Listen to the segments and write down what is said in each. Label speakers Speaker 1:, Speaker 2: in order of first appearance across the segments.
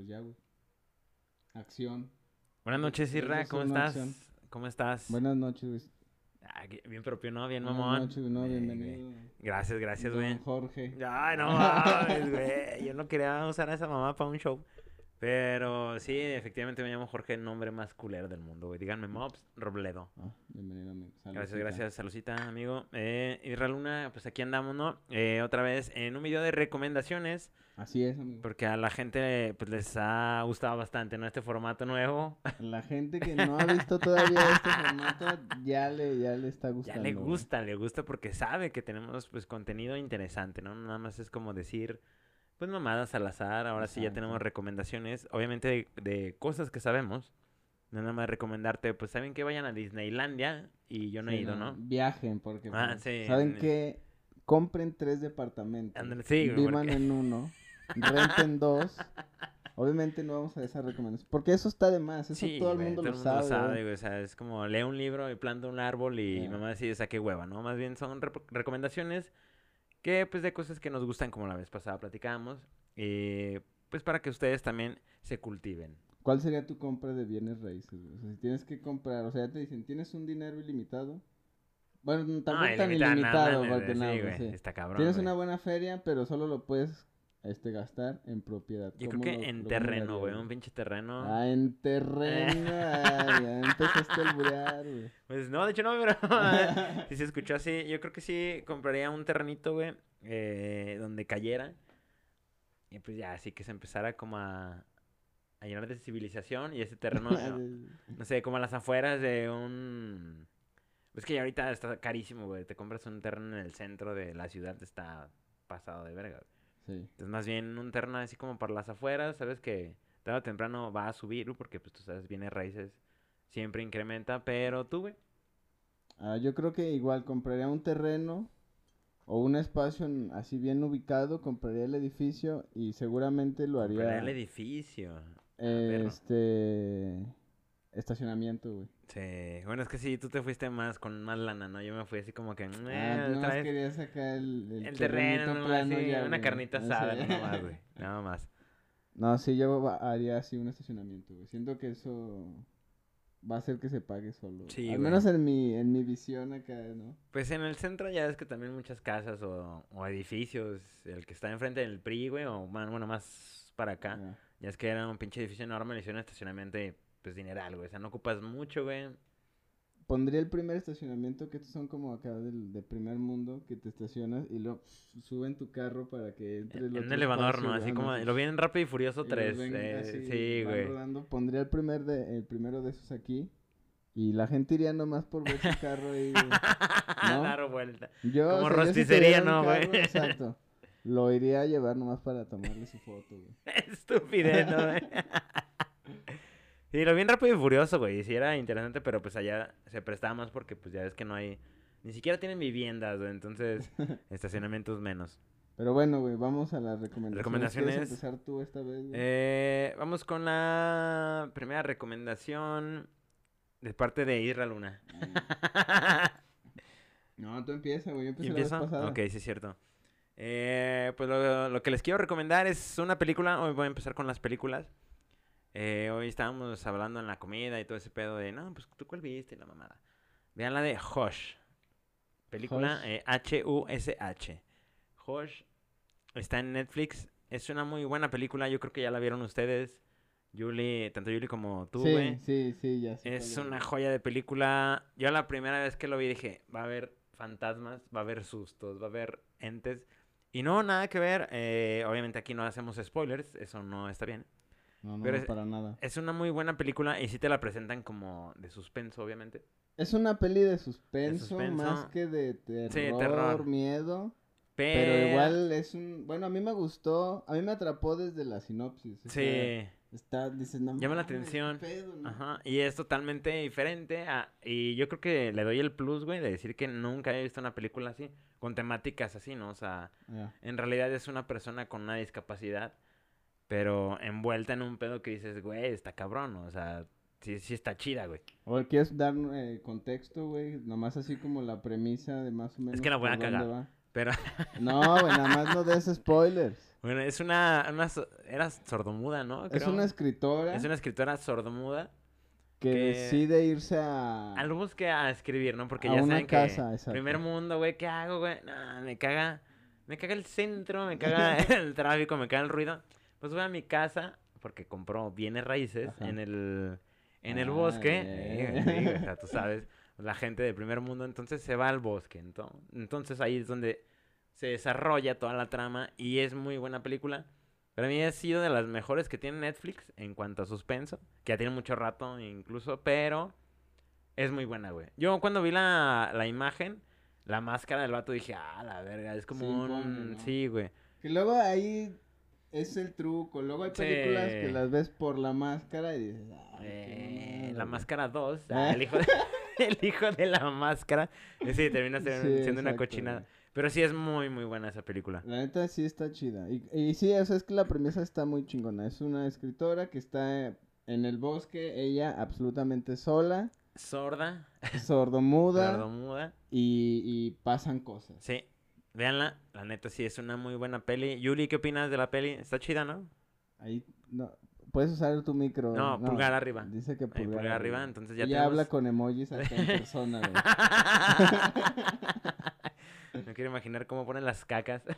Speaker 1: pues ya, güey. Acción.
Speaker 2: Buenas noches, Irra, ¿cómo estás?
Speaker 1: acción.
Speaker 2: ¿Cómo estás?
Speaker 1: Buenas noches, güey.
Speaker 2: Ah, bien propio, ¿no? Bien
Speaker 1: Buenas
Speaker 2: mamón.
Speaker 1: noches, güey, no,
Speaker 2: Eh,
Speaker 1: bienvenido.
Speaker 2: Gracias, gracias, güey.
Speaker 1: Jorge.
Speaker 2: Ay, no mames, güey. Yo no quería usar a esa mamá para un show. Pero sí, efectivamente me llamo Jorge, el nombre más culero del mundo, güey. Díganme Mobs Robledo.
Speaker 1: Ah, bienvenido, amigo.
Speaker 2: Gracias,
Speaker 1: Saludcita.
Speaker 2: gracias, saludcita, amigo. Eh, Irra Luna, pues aquí andamos, ¿no? Eh, otra vez en un video de recomendaciones,
Speaker 1: Así es, amigo.
Speaker 2: porque a la gente pues les ha gustado bastante, ¿no? Este formato nuevo.
Speaker 1: La gente que no ha visto todavía este formato ya le, ya le está
Speaker 2: Ya
Speaker 1: gustando.
Speaker 2: le
Speaker 1: güey.
Speaker 2: gusta, le gusta porque sabe que tenemos pues contenido interesante, ¿no? Nada más es como decir, pues mamadas al azar, ahora sí ya
Speaker 1: Exacto.
Speaker 2: tenemos recomendaciones, obviamente de, de cosas que sabemos. No nada más recomendarte, pues saben que vayan a Disneylandia y yo no he
Speaker 1: Sí,
Speaker 2: ido, ¿no?
Speaker 1: Viajen, porque
Speaker 2: Ah,
Speaker 1: pues,
Speaker 2: sí,
Speaker 1: saben
Speaker 2: en-
Speaker 1: que compren tres departamentos.
Speaker 2: Ándale, sí,
Speaker 1: vivan
Speaker 2: porque-
Speaker 1: en uno, renten dos. Obviamente no vamos a esa recomendación, porque eso está de más, eso
Speaker 2: Sí,
Speaker 1: todo el
Speaker 2: güey,
Speaker 1: mundo
Speaker 2: todo
Speaker 1: lo
Speaker 2: el
Speaker 1: sabe.
Speaker 2: sabe,
Speaker 1: güey.
Speaker 2: O sea, es como lee un libro y planta un árbol y
Speaker 1: Ya.
Speaker 2: mamá decide, o sea, qué hueva, ¿no? Más bien son rep- recomendaciones que, pues, de cosas que nos gustan, como la vez pasada platicábamos. Y, pues, para que ustedes también se cultiven.
Speaker 1: ¿Cuál sería tu compra de bienes raíces? O sea, si tienes que comprar, o sea, ya te dicen, ¿tienes un dinero ilimitado? Bueno, tampoco
Speaker 2: No,
Speaker 1: tan
Speaker 2: no
Speaker 1: ilimitado, porque
Speaker 2: sí,
Speaker 1: no,
Speaker 2: güey,
Speaker 1: sí.
Speaker 2: Está cabrón,
Speaker 1: Tienes
Speaker 2: güey.
Speaker 1: una buena feria, pero solo lo puedes este, gastar en propiedad.
Speaker 2: Yo creo
Speaker 1: ¿Cómo
Speaker 2: que
Speaker 1: lo-
Speaker 2: en
Speaker 1: lo
Speaker 2: terreno, güey, un pinche terreno.
Speaker 1: Ah, en terreno, ah, ya empezaste a alburear, güey.
Speaker 2: Pues no, de hecho no, pero si se escuchó así, yo creo que sí compraría un terrenito, güey, eh, donde cayera. Y pues ya, así que se empezara como a, a llenar de civilización y ese terreno, no, no sé, como a las afueras de un... Es que ya ahorita está carísimo, güey, te compras un terreno en el centro de la ciudad, está pasado de verga.
Speaker 1: Sí.
Speaker 2: Entonces más bien un terreno así como por las afueras, sabes que tarde o temprano va a subir, porque pues tú sabes, viene raíces, siempre incrementa, pero tú, güey.
Speaker 1: Ah, yo creo que igual compraría un terreno o un espacio en- así bien ubicado, compraría el edificio y seguramente lo haría
Speaker 2: Compraría el edificio. Ah,
Speaker 1: este estacionamiento, güey.
Speaker 2: Sí, bueno, es que sí, tú te fuiste más con más lana, ¿no? Yo me fui así como que...
Speaker 1: Ah,
Speaker 2: "Eh,
Speaker 1: nomás
Speaker 2: traes
Speaker 1: quería sacar el, el,
Speaker 2: el terreno, nomás,
Speaker 1: plano
Speaker 2: sí,
Speaker 1: ya,
Speaker 2: una
Speaker 1: güey.
Speaker 2: carnita asada, no más, güey. Nada más.
Speaker 1: No, sí, yo haría así un estacionamiento, güey. Siento que eso va a hacer que se pague solo.
Speaker 2: Sí,
Speaker 1: Al
Speaker 2: güey.
Speaker 1: menos en mi, en mi visión acá, ¿no?
Speaker 2: Pues en el centro ya ves que también muchas casas o, o edificios, el que está enfrente del PRI, güey, o bueno, más para acá.
Speaker 1: Ya.
Speaker 2: Ya es que era un pinche edificio enorme, le hicieron estacionamiento y pues dineral, güey. O sea, no ocupas mucho, güey.
Speaker 1: Pondría el primer estacionamiento, que estos son como acá del, de primer mundo, que te estacionas y pf, suben tu carro para que entre el
Speaker 2: En un elevador,
Speaker 1: espacio,
Speaker 2: ¿no? Así como lo vi en Rápido y Furioso
Speaker 1: y los
Speaker 2: 3.
Speaker 1: ven
Speaker 2: eh,
Speaker 1: así,
Speaker 2: sí, güey.
Speaker 1: rodando. Pondría el, primer de, el primero de esos aquí y la gente iría nomás por ver su carro ahí, güey. ¿No?
Speaker 2: Dar vuelta.
Speaker 1: Yo,
Speaker 2: Como
Speaker 1: o sea, yo si
Speaker 2: rosticería, ¿no, güey?
Speaker 1: Exacto. Lo iría a llevar nomás para tomarle su foto, güey.
Speaker 2: Estupidez, ¿no, güey? Sí, lo vi en Rápido y Furioso, güey. y Sí, era interesante, pero pues allá se prestaba más porque pues ya ves que no hay... Ni siquiera tienen viviendas, güey. Entonces, estacionamientos menos.
Speaker 1: Pero bueno, güey, vamos a las recomendaciones.
Speaker 2: Recomendaciones.
Speaker 1: ¿Quieres empezar tú esta vez, güey?
Speaker 2: Eh, vamos con la primera recomendación de parte de Irra Luna.
Speaker 1: No, tú empieza, güey. Yo empecé
Speaker 2: ¿Y
Speaker 1: la vez
Speaker 2: empiezo?
Speaker 1: pasada.
Speaker 2: Ok, sí es cierto. Eh, pues lo, lo que les quiero recomendar es una película. Hoy voy a empezar con las películas. Eh, hoy estábamos hablando en la comida y todo ese pedo de, no, pues tú cuál viste la mamada. Vean la de Hush. Película
Speaker 1: Hush.
Speaker 2: eh. Hush está en Netflix. Es una muy buena película. Yo creo que ya la vieron ustedes. Julie, tanto Julie como tú,
Speaker 1: sí, sí, sí, ya sé
Speaker 2: Es una joya de película. Yo la primera vez que lo vi dije, va a haber fantasmas, va a haber sustos, va a haber entes. Y no, nada que ver. eh, obviamente aquí no hacemos spoilers, eso no está bien.
Speaker 1: No, no,
Speaker 2: pero
Speaker 1: no,
Speaker 2: es-
Speaker 1: para nada.
Speaker 2: Es una muy buena película y sí te la presentan como de suspenso, obviamente.
Speaker 1: Es una peli de suspenso,
Speaker 2: suspenso.
Speaker 1: más que de terror,
Speaker 2: terror.
Speaker 1: miedo.
Speaker 2: Pero,
Speaker 1: Pero igual es un... Bueno, a mí me gustó, a mí me atrapó desde la sinopsis.
Speaker 2: Sí.
Speaker 1: Está, dices, no
Speaker 2: Llama la atención.
Speaker 1: pedo, ¿no?
Speaker 2: Ajá, y es totalmente diferente. a- y yo creo que le doy el plus, güey, de decir que nunca he visto una película así, con temáticas así, ¿no? O sea. En realidad es una persona con una discapacidad, pero envuelta en un pedo que dices, güey, está cabrón, o sea, sí, sí está chida, güey.
Speaker 1: O quieres dar eh, contexto, güey, nomás así como la premisa de más o menos.
Speaker 2: que la voy a cagar.
Speaker 1: va.
Speaker 2: Pero,
Speaker 1: No, güey, nada más no des spoilers.
Speaker 2: bueno, es una, una era sordomuda, ¿no?
Speaker 1: Es una escritora
Speaker 2: Es una escritora sordomuda.
Speaker 1: que,
Speaker 2: que-
Speaker 1: decide irse a...
Speaker 2: Al busque a escribir, ¿no? Porque
Speaker 1: A
Speaker 2: ya
Speaker 1: una
Speaker 2: saben
Speaker 1: casa,
Speaker 2: que
Speaker 1: exacto.
Speaker 2: primer mundo, güey, ¿qué hago, güey? No, me caga, me caga el centro, me caga el tráfico, me caga el ruido. Pues voy a mi casa porque compró bienes raíces
Speaker 1: Ajá.
Speaker 2: en el en el
Speaker 1: Ah,
Speaker 2: bosque. o sea, tú sabes, la gente del primer mundo, entonces se va al bosque. ento- Entonces ahí es donde se desarrolla toda la trama y es muy buena película. Para mí ha sido de las mejores que tiene Netflix en cuanto a suspenso, que ya tiene mucho rato incluso, pero es muy buena, güey. Yo cuando vi la, la imagen, la máscara del vato, dije, ah, la verga, es como
Speaker 1: Sí,
Speaker 2: un... Sí, güey.
Speaker 1: Que luego ahí es el truco. Luego hay películas
Speaker 2: Sí.
Speaker 1: que las ves por la máscara y dices, ay,
Speaker 2: Eh, la
Speaker 1: güey".
Speaker 2: máscara 2,
Speaker 1: Ah.
Speaker 2: el, hijo de, el hijo de la máscara. eh, Sí, termina
Speaker 1: Sí,
Speaker 2: siendo una cochinada. Pero sí es muy, muy buena esa película.
Speaker 1: La neta sí está chida. Y, y sí, o sea, es que la premisa está muy chingona. Es una escritora que está en el bosque, ella absolutamente sola,
Speaker 2: Sorda,
Speaker 1: sordomuda,
Speaker 2: sordomuda.
Speaker 1: y, y pasan cosas.
Speaker 2: Sí, véanla. La neta sí es una muy buena peli. Yuli, ¿qué opinas de la peli? Está chida, ¿no?
Speaker 1: Ahí, no, puedes usar tu micro.
Speaker 2: No, pulgar arriba.
Speaker 1: Dice que pulgar,
Speaker 2: pulgar arriba, entonces ya tenemos-
Speaker 1: habla con emojis hasta en persona, güey.
Speaker 2: No quiero imaginar cómo ponen las cacas.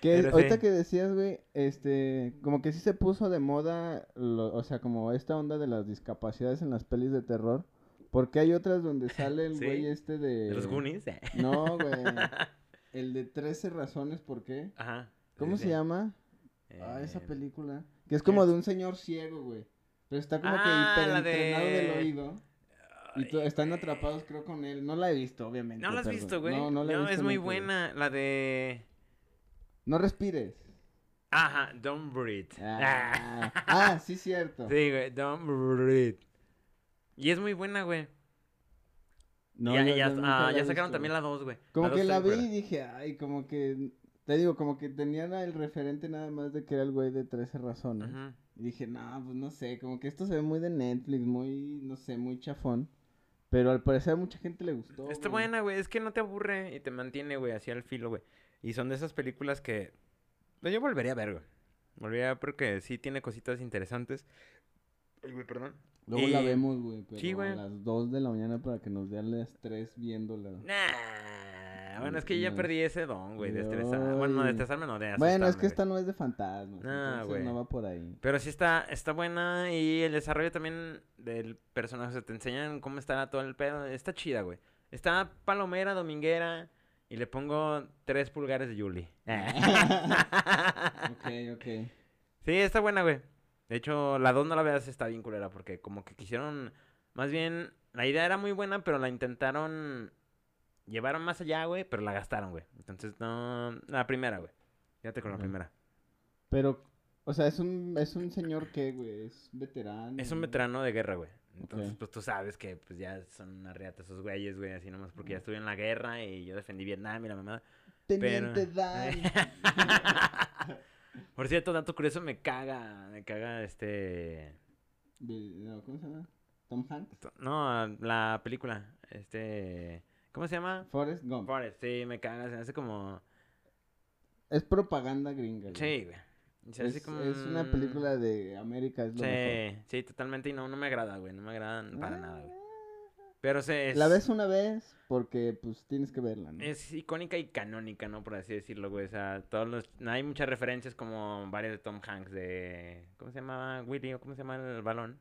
Speaker 1: Que
Speaker 2: Pero
Speaker 1: ahorita
Speaker 2: sí.
Speaker 1: que decías, güey, este, como que sí se puso de moda, lo- o sea, como esta onda de las discapacidades en las pelis de terror. Porque hay otras donde sale el
Speaker 2: Sí,
Speaker 1: güey este de...
Speaker 2: De los Goonies.
Speaker 1: No, güey. El de 13 razones por qué.
Speaker 2: Ajá.
Speaker 1: ¿Cómo
Speaker 2: sí,
Speaker 1: se
Speaker 2: sí.
Speaker 1: llama? Ah, esa
Speaker 2: Eh,
Speaker 1: película. Que es como de un señor ciego, güey. Pero está como
Speaker 2: Ah,
Speaker 1: que hiperentrenado del
Speaker 2: de-
Speaker 1: oído. Y están atrapados, creo, con él. No la he visto, obviamente.
Speaker 2: No la has
Speaker 1: perdón.
Speaker 2: visto, güey.
Speaker 1: No, no la he visto
Speaker 2: es muy
Speaker 1: güey.
Speaker 2: buena. La de.
Speaker 1: No respires.
Speaker 2: Ajá, Don't Breathe.
Speaker 1: Ah, ah, sí, cierto.
Speaker 2: Sí, güey, Don't Breathe. Y es muy buena, güey.
Speaker 1: No,
Speaker 2: ya,
Speaker 1: yo-
Speaker 2: ya,
Speaker 1: yo
Speaker 2: ah, ya sacaron
Speaker 1: visto,
Speaker 2: también la 2, güey.
Speaker 1: Como que la vi y dije, ay, como que. Te digo, como que tenían el referente nada más de que era el güey de 13 razones. Y dije, no, pues no sé, como que esto se ve muy de Netflix, muy, no sé, muy chafón. Pero al parecer a mucha gente le gustó.
Speaker 2: Está
Speaker 1: güey.
Speaker 2: buena, güey. Es que no te aburre y te mantiene, güey, así al filo, güey. Y son de esas películas que. pues, yo volvería a ver, güey. Volvería a ver porque sí tiene cositas interesantes. Ay, güey, perdón.
Speaker 1: Luego la
Speaker 2: Y-
Speaker 1: vemos, güey, pero
Speaker 2: Sí, güey.
Speaker 1: a las 2 de la mañana para que nos den las 3 viéndola.
Speaker 2: Nah. Bueno, es que ya perdí ese don, güey, de estresar. Bueno, no, de estresarme no, de
Speaker 1: Bueno, es
Speaker 2: asustarme,
Speaker 1: que esta no es de fantasmas,
Speaker 2: Ah,
Speaker 1: entonces
Speaker 2: güey.
Speaker 1: no va por ahí.
Speaker 2: Pero sí está, está buena y el desarrollo también del personaje, o sea, te enseñan cómo está todo el pedo. Está chida, güey. Está palomera, dominguera y le pongo tres pulgares de Julie.
Speaker 1: ok, ok.
Speaker 2: sí, está buena, güey. De hecho, la 2 no la veas, está bien culera porque como que quisieron, más bien, la idea era muy buena, pero la intentaron llevar más allá, güey, pero la gastaron, güey. Entonces, no, la primera, güey. Quédate con la primera.
Speaker 1: Pero, o sea, es un, es un señor que, güey, es veterano.
Speaker 2: Es un
Speaker 1: ¿no?
Speaker 2: veterano de guerra, güey. Entonces, pues tú sabes que pues ya son una riata esos güeyes, güey, así nomás porque ya estuve en la guerra y yo defendí Vietnam y la mamá.
Speaker 1: Teniente
Speaker 2: Pero...
Speaker 1: Dan.
Speaker 2: Por cierto, dato curioso, me caga, me caga este...
Speaker 1: ¿Cómo se llama? Tom Hanks.
Speaker 2: No, la película, este... ¿Cómo se llama?
Speaker 1: Forrest Gump.
Speaker 2: Forrest, sí, me caga, se hace como...
Speaker 1: Es propaganda gringa. güey.
Speaker 2: Sí, güey. Se me hace
Speaker 1: Es,
Speaker 2: como...
Speaker 1: es una
Speaker 2: un-
Speaker 1: película de América, es lo mejor.
Speaker 2: Sí, sí, totalmente, y no, no me agrada, güey, no me agradan para nada, güey. Pero se...
Speaker 1: La ves una vez porque, pues, tienes que verla, ¿no?
Speaker 2: Es icónica y canónica, ¿no? Por así decirlo, güey. O sea, todos los... Hay muchas referencias como varias de Tom Hanks de... ¿Cómo se llamaba? Willy o cómo se llama el balón?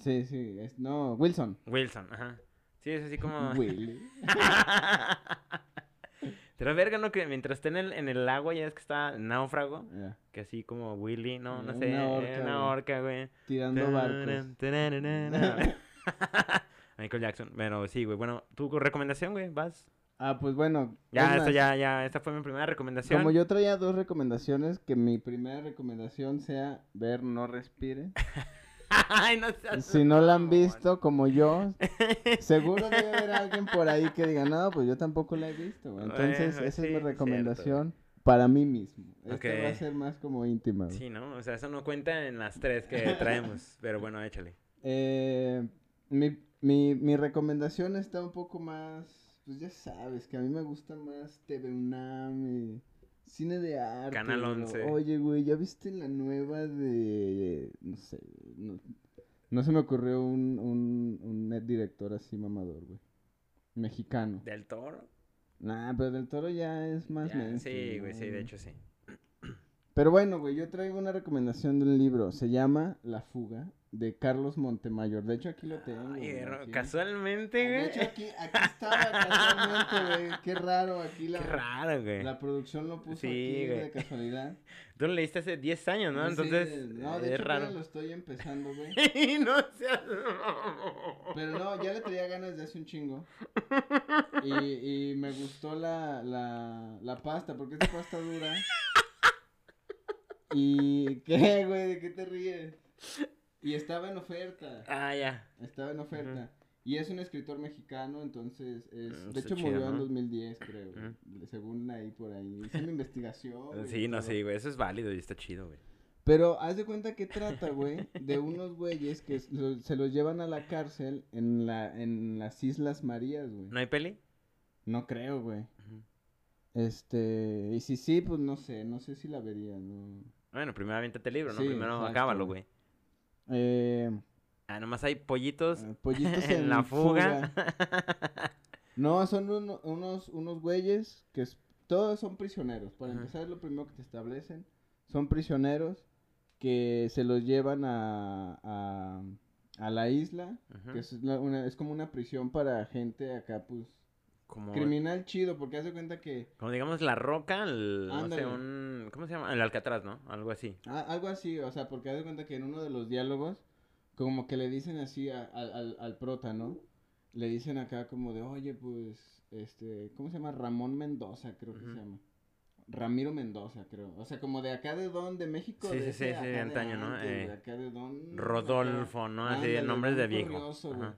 Speaker 1: Sí, sí. Es, no, Wilson.
Speaker 2: Wilson, ajá. Sí, es así como...
Speaker 1: Willy.
Speaker 2: Pero verga, ¿no? Que mientras esté en el, en el agua ya es que está náufrago. Que así como Willy, no, no
Speaker 1: Una
Speaker 2: sé.
Speaker 1: orca,
Speaker 2: Una
Speaker 1: güey.
Speaker 2: orca, güey.
Speaker 1: Tirando barcos.
Speaker 2: Michael Jackson. Pero sí, güey. Bueno, tu recomendación, güey, vas.
Speaker 1: Ah, pues bueno.
Speaker 2: Ya,
Speaker 1: es
Speaker 2: esta ya, ya, esta fue mi primera recomendación.
Speaker 1: Como yo traía dos recomendaciones, que mi primera recomendación sea ver No Respire.
Speaker 2: Ay, no seas
Speaker 1: Si no la han visto como yo, seguro debe haber alguien por ahí que diga, no, pues yo tampoco la he visto. güey". Entonces,
Speaker 2: Bueno,
Speaker 1: esa
Speaker 2: sí,
Speaker 1: es mi
Speaker 2: cierto,
Speaker 1: recomendación para mí mismo. Esta
Speaker 2: Ok.
Speaker 1: va a ser más como íntima. güey.
Speaker 2: Sí, ¿no? O sea, eso no cuenta en las tres que traemos. pero bueno, échale.
Speaker 1: Eh, mi, mi, mi recomendación está un poco más pues ya sabes que a mí me gusta más TV UNAM, cine de arte.
Speaker 2: Canal
Speaker 1: pero,
Speaker 2: 11.
Speaker 1: Oye, güey, ¿ya viste la nueva de, no sé, no, no se me ocurrió un, un, un net director así mamador, güey. Mexicano.
Speaker 2: ¿Del toro?
Speaker 1: Nah, pero del toro ya es más
Speaker 2: Ya, sí, güey, sí, de hecho sí.
Speaker 1: Pero bueno, güey, yo traigo una recomendación de un libro. Se llama La fuga de Carlos Montemayor. De hecho, aquí lo tengo.
Speaker 2: Ay,
Speaker 1: güey,
Speaker 2: casualmente,
Speaker 1: De
Speaker 2: güey.
Speaker 1: hecho, aquí, aquí estaba casualmente, güey. Qué raro. Aquí la,
Speaker 2: Qué raro, güey.
Speaker 1: la producción lo puso
Speaker 2: Sí,
Speaker 1: aquí
Speaker 2: güey.
Speaker 1: de casualidad.
Speaker 2: Tú lo leíste hace 10 años, ¿no?
Speaker 1: Sí,
Speaker 2: Entonces,
Speaker 1: no, de
Speaker 2: es
Speaker 1: hecho,
Speaker 2: raro.
Speaker 1: lo estoy empezando, güey.
Speaker 2: no seas...
Speaker 1: Pero no, ya le traía ganas de hace un chingo. Y, y me gustó la, la, la pasta, porque es de pasta dura. ¿Y qué, güey? ¿De qué te ríes? Y estaba en oferta.
Speaker 2: Ah, ya.
Speaker 1: Estaba en oferta. Y es un escritor mexicano, entonces es...
Speaker 2: Mm,
Speaker 1: De hecho,
Speaker 2: chido,
Speaker 1: murió en
Speaker 2: ¿no?
Speaker 1: 2010, creo. Según ahí por ahí. Hice mi investigación. güey,
Speaker 2: Sí, no,
Speaker 1: todo.
Speaker 2: sí, güey. Eso es válido y está chido, güey.
Speaker 1: Pero haz de cuenta que trata, güey, de unos güeyes que lo- se los llevan a la cárcel en, la, en las Islas Marías, güey.
Speaker 2: ¿No hay peli?
Speaker 1: No creo, güey. Este, y si sí, pues no sé, no sé si la vería, no.
Speaker 2: Bueno, primero aviéntate el libro, ¿no?
Speaker 1: Sí,
Speaker 2: primero
Speaker 1: exacto.
Speaker 2: acábalo, güey.
Speaker 1: Eh,
Speaker 2: Ah, nomás hay pollitos
Speaker 1: eh, pollitos
Speaker 2: en,
Speaker 1: en,
Speaker 2: la fuga.
Speaker 1: No, son uno- unos, unos güeyes que es- todos son prisioneros. Para
Speaker 2: Ajá.
Speaker 1: empezar, es lo primero que te establecen. Son prisioneros que se los llevan a, a, a la isla, que es, la- una, es como una prisión para gente acá, pues,
Speaker 2: como,
Speaker 1: criminal chido, porque hace cuenta que,
Speaker 2: como digamos la roca, el, no sé, un... ¿Cómo se llama? El Alcatraz, ¿no? Algo así.
Speaker 1: ah, algo así, o sea, porque hace cuenta que en uno de los diálogos, como que le dicen así a- al- al, al prota, ¿no? Le dicen acá como de, oye, pues, este, ¿cómo se llama? Ramón Mendoza, creo que se llama. Ramiro Mendoza, creo. O sea, como de acá de don, de México.
Speaker 2: Sí,
Speaker 1: de
Speaker 2: sí, sí, sí,
Speaker 1: acá
Speaker 2: de
Speaker 1: de
Speaker 2: antaño, ¿no? Eh,
Speaker 1: de acá de don.
Speaker 2: Rodolfo, ¿no? Así, nombres de viejo. Ajá.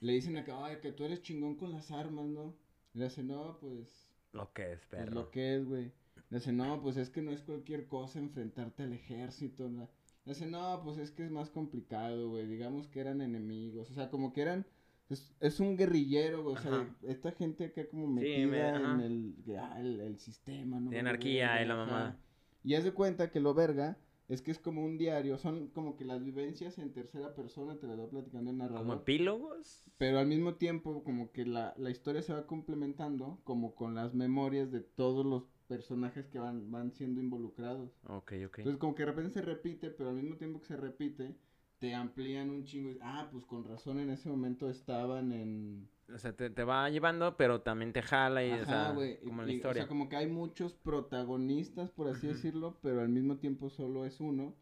Speaker 1: Le dicen acá, ay, que tú eres chingón con las armas, ¿no? Le dice, no, pues,
Speaker 2: Lo que es,
Speaker 1: pues
Speaker 2: perro.
Speaker 1: lo que es, güey. Le dice, no, pues es que no es cualquier cosa enfrentarte al ejército. ¿no? Le dice, no, pues es que es más complicado, güey. Digamos que eran enemigos. O sea, como que eran. Es, es un guerrillero, güey. O sea,
Speaker 2: Ajá.
Speaker 1: esta gente acá como
Speaker 2: Sí,
Speaker 1: metida
Speaker 2: me- ajá.
Speaker 1: en el, ah, el, el sistema, ¿no?
Speaker 2: De anarquía y la
Speaker 1: ajá.
Speaker 2: mamada.
Speaker 1: Y haz de cuenta que lo verga es que es como un diario. Son como que las vivencias en tercera persona, te las va platicando el narrador.
Speaker 2: ¿Como epílogos?
Speaker 1: Pero al mismo tiempo, como que la, la historia se va complementando, como con las memorias de todos los personajes que van, van siendo involucrados.
Speaker 2: Ok, ok.
Speaker 1: Entonces, como que de repente se repite, pero al mismo tiempo que se repite, te amplían un chingo. y, Ah, pues con razón en ese momento estaban en.
Speaker 2: O sea, te, te va llevando, pero también te jala y, o
Speaker 1: Ajá,
Speaker 2: sea, como
Speaker 1: y-
Speaker 2: la historia.
Speaker 1: O sea, como que hay muchos protagonistas, por así decirlo, pero al mismo tiempo solo es uno.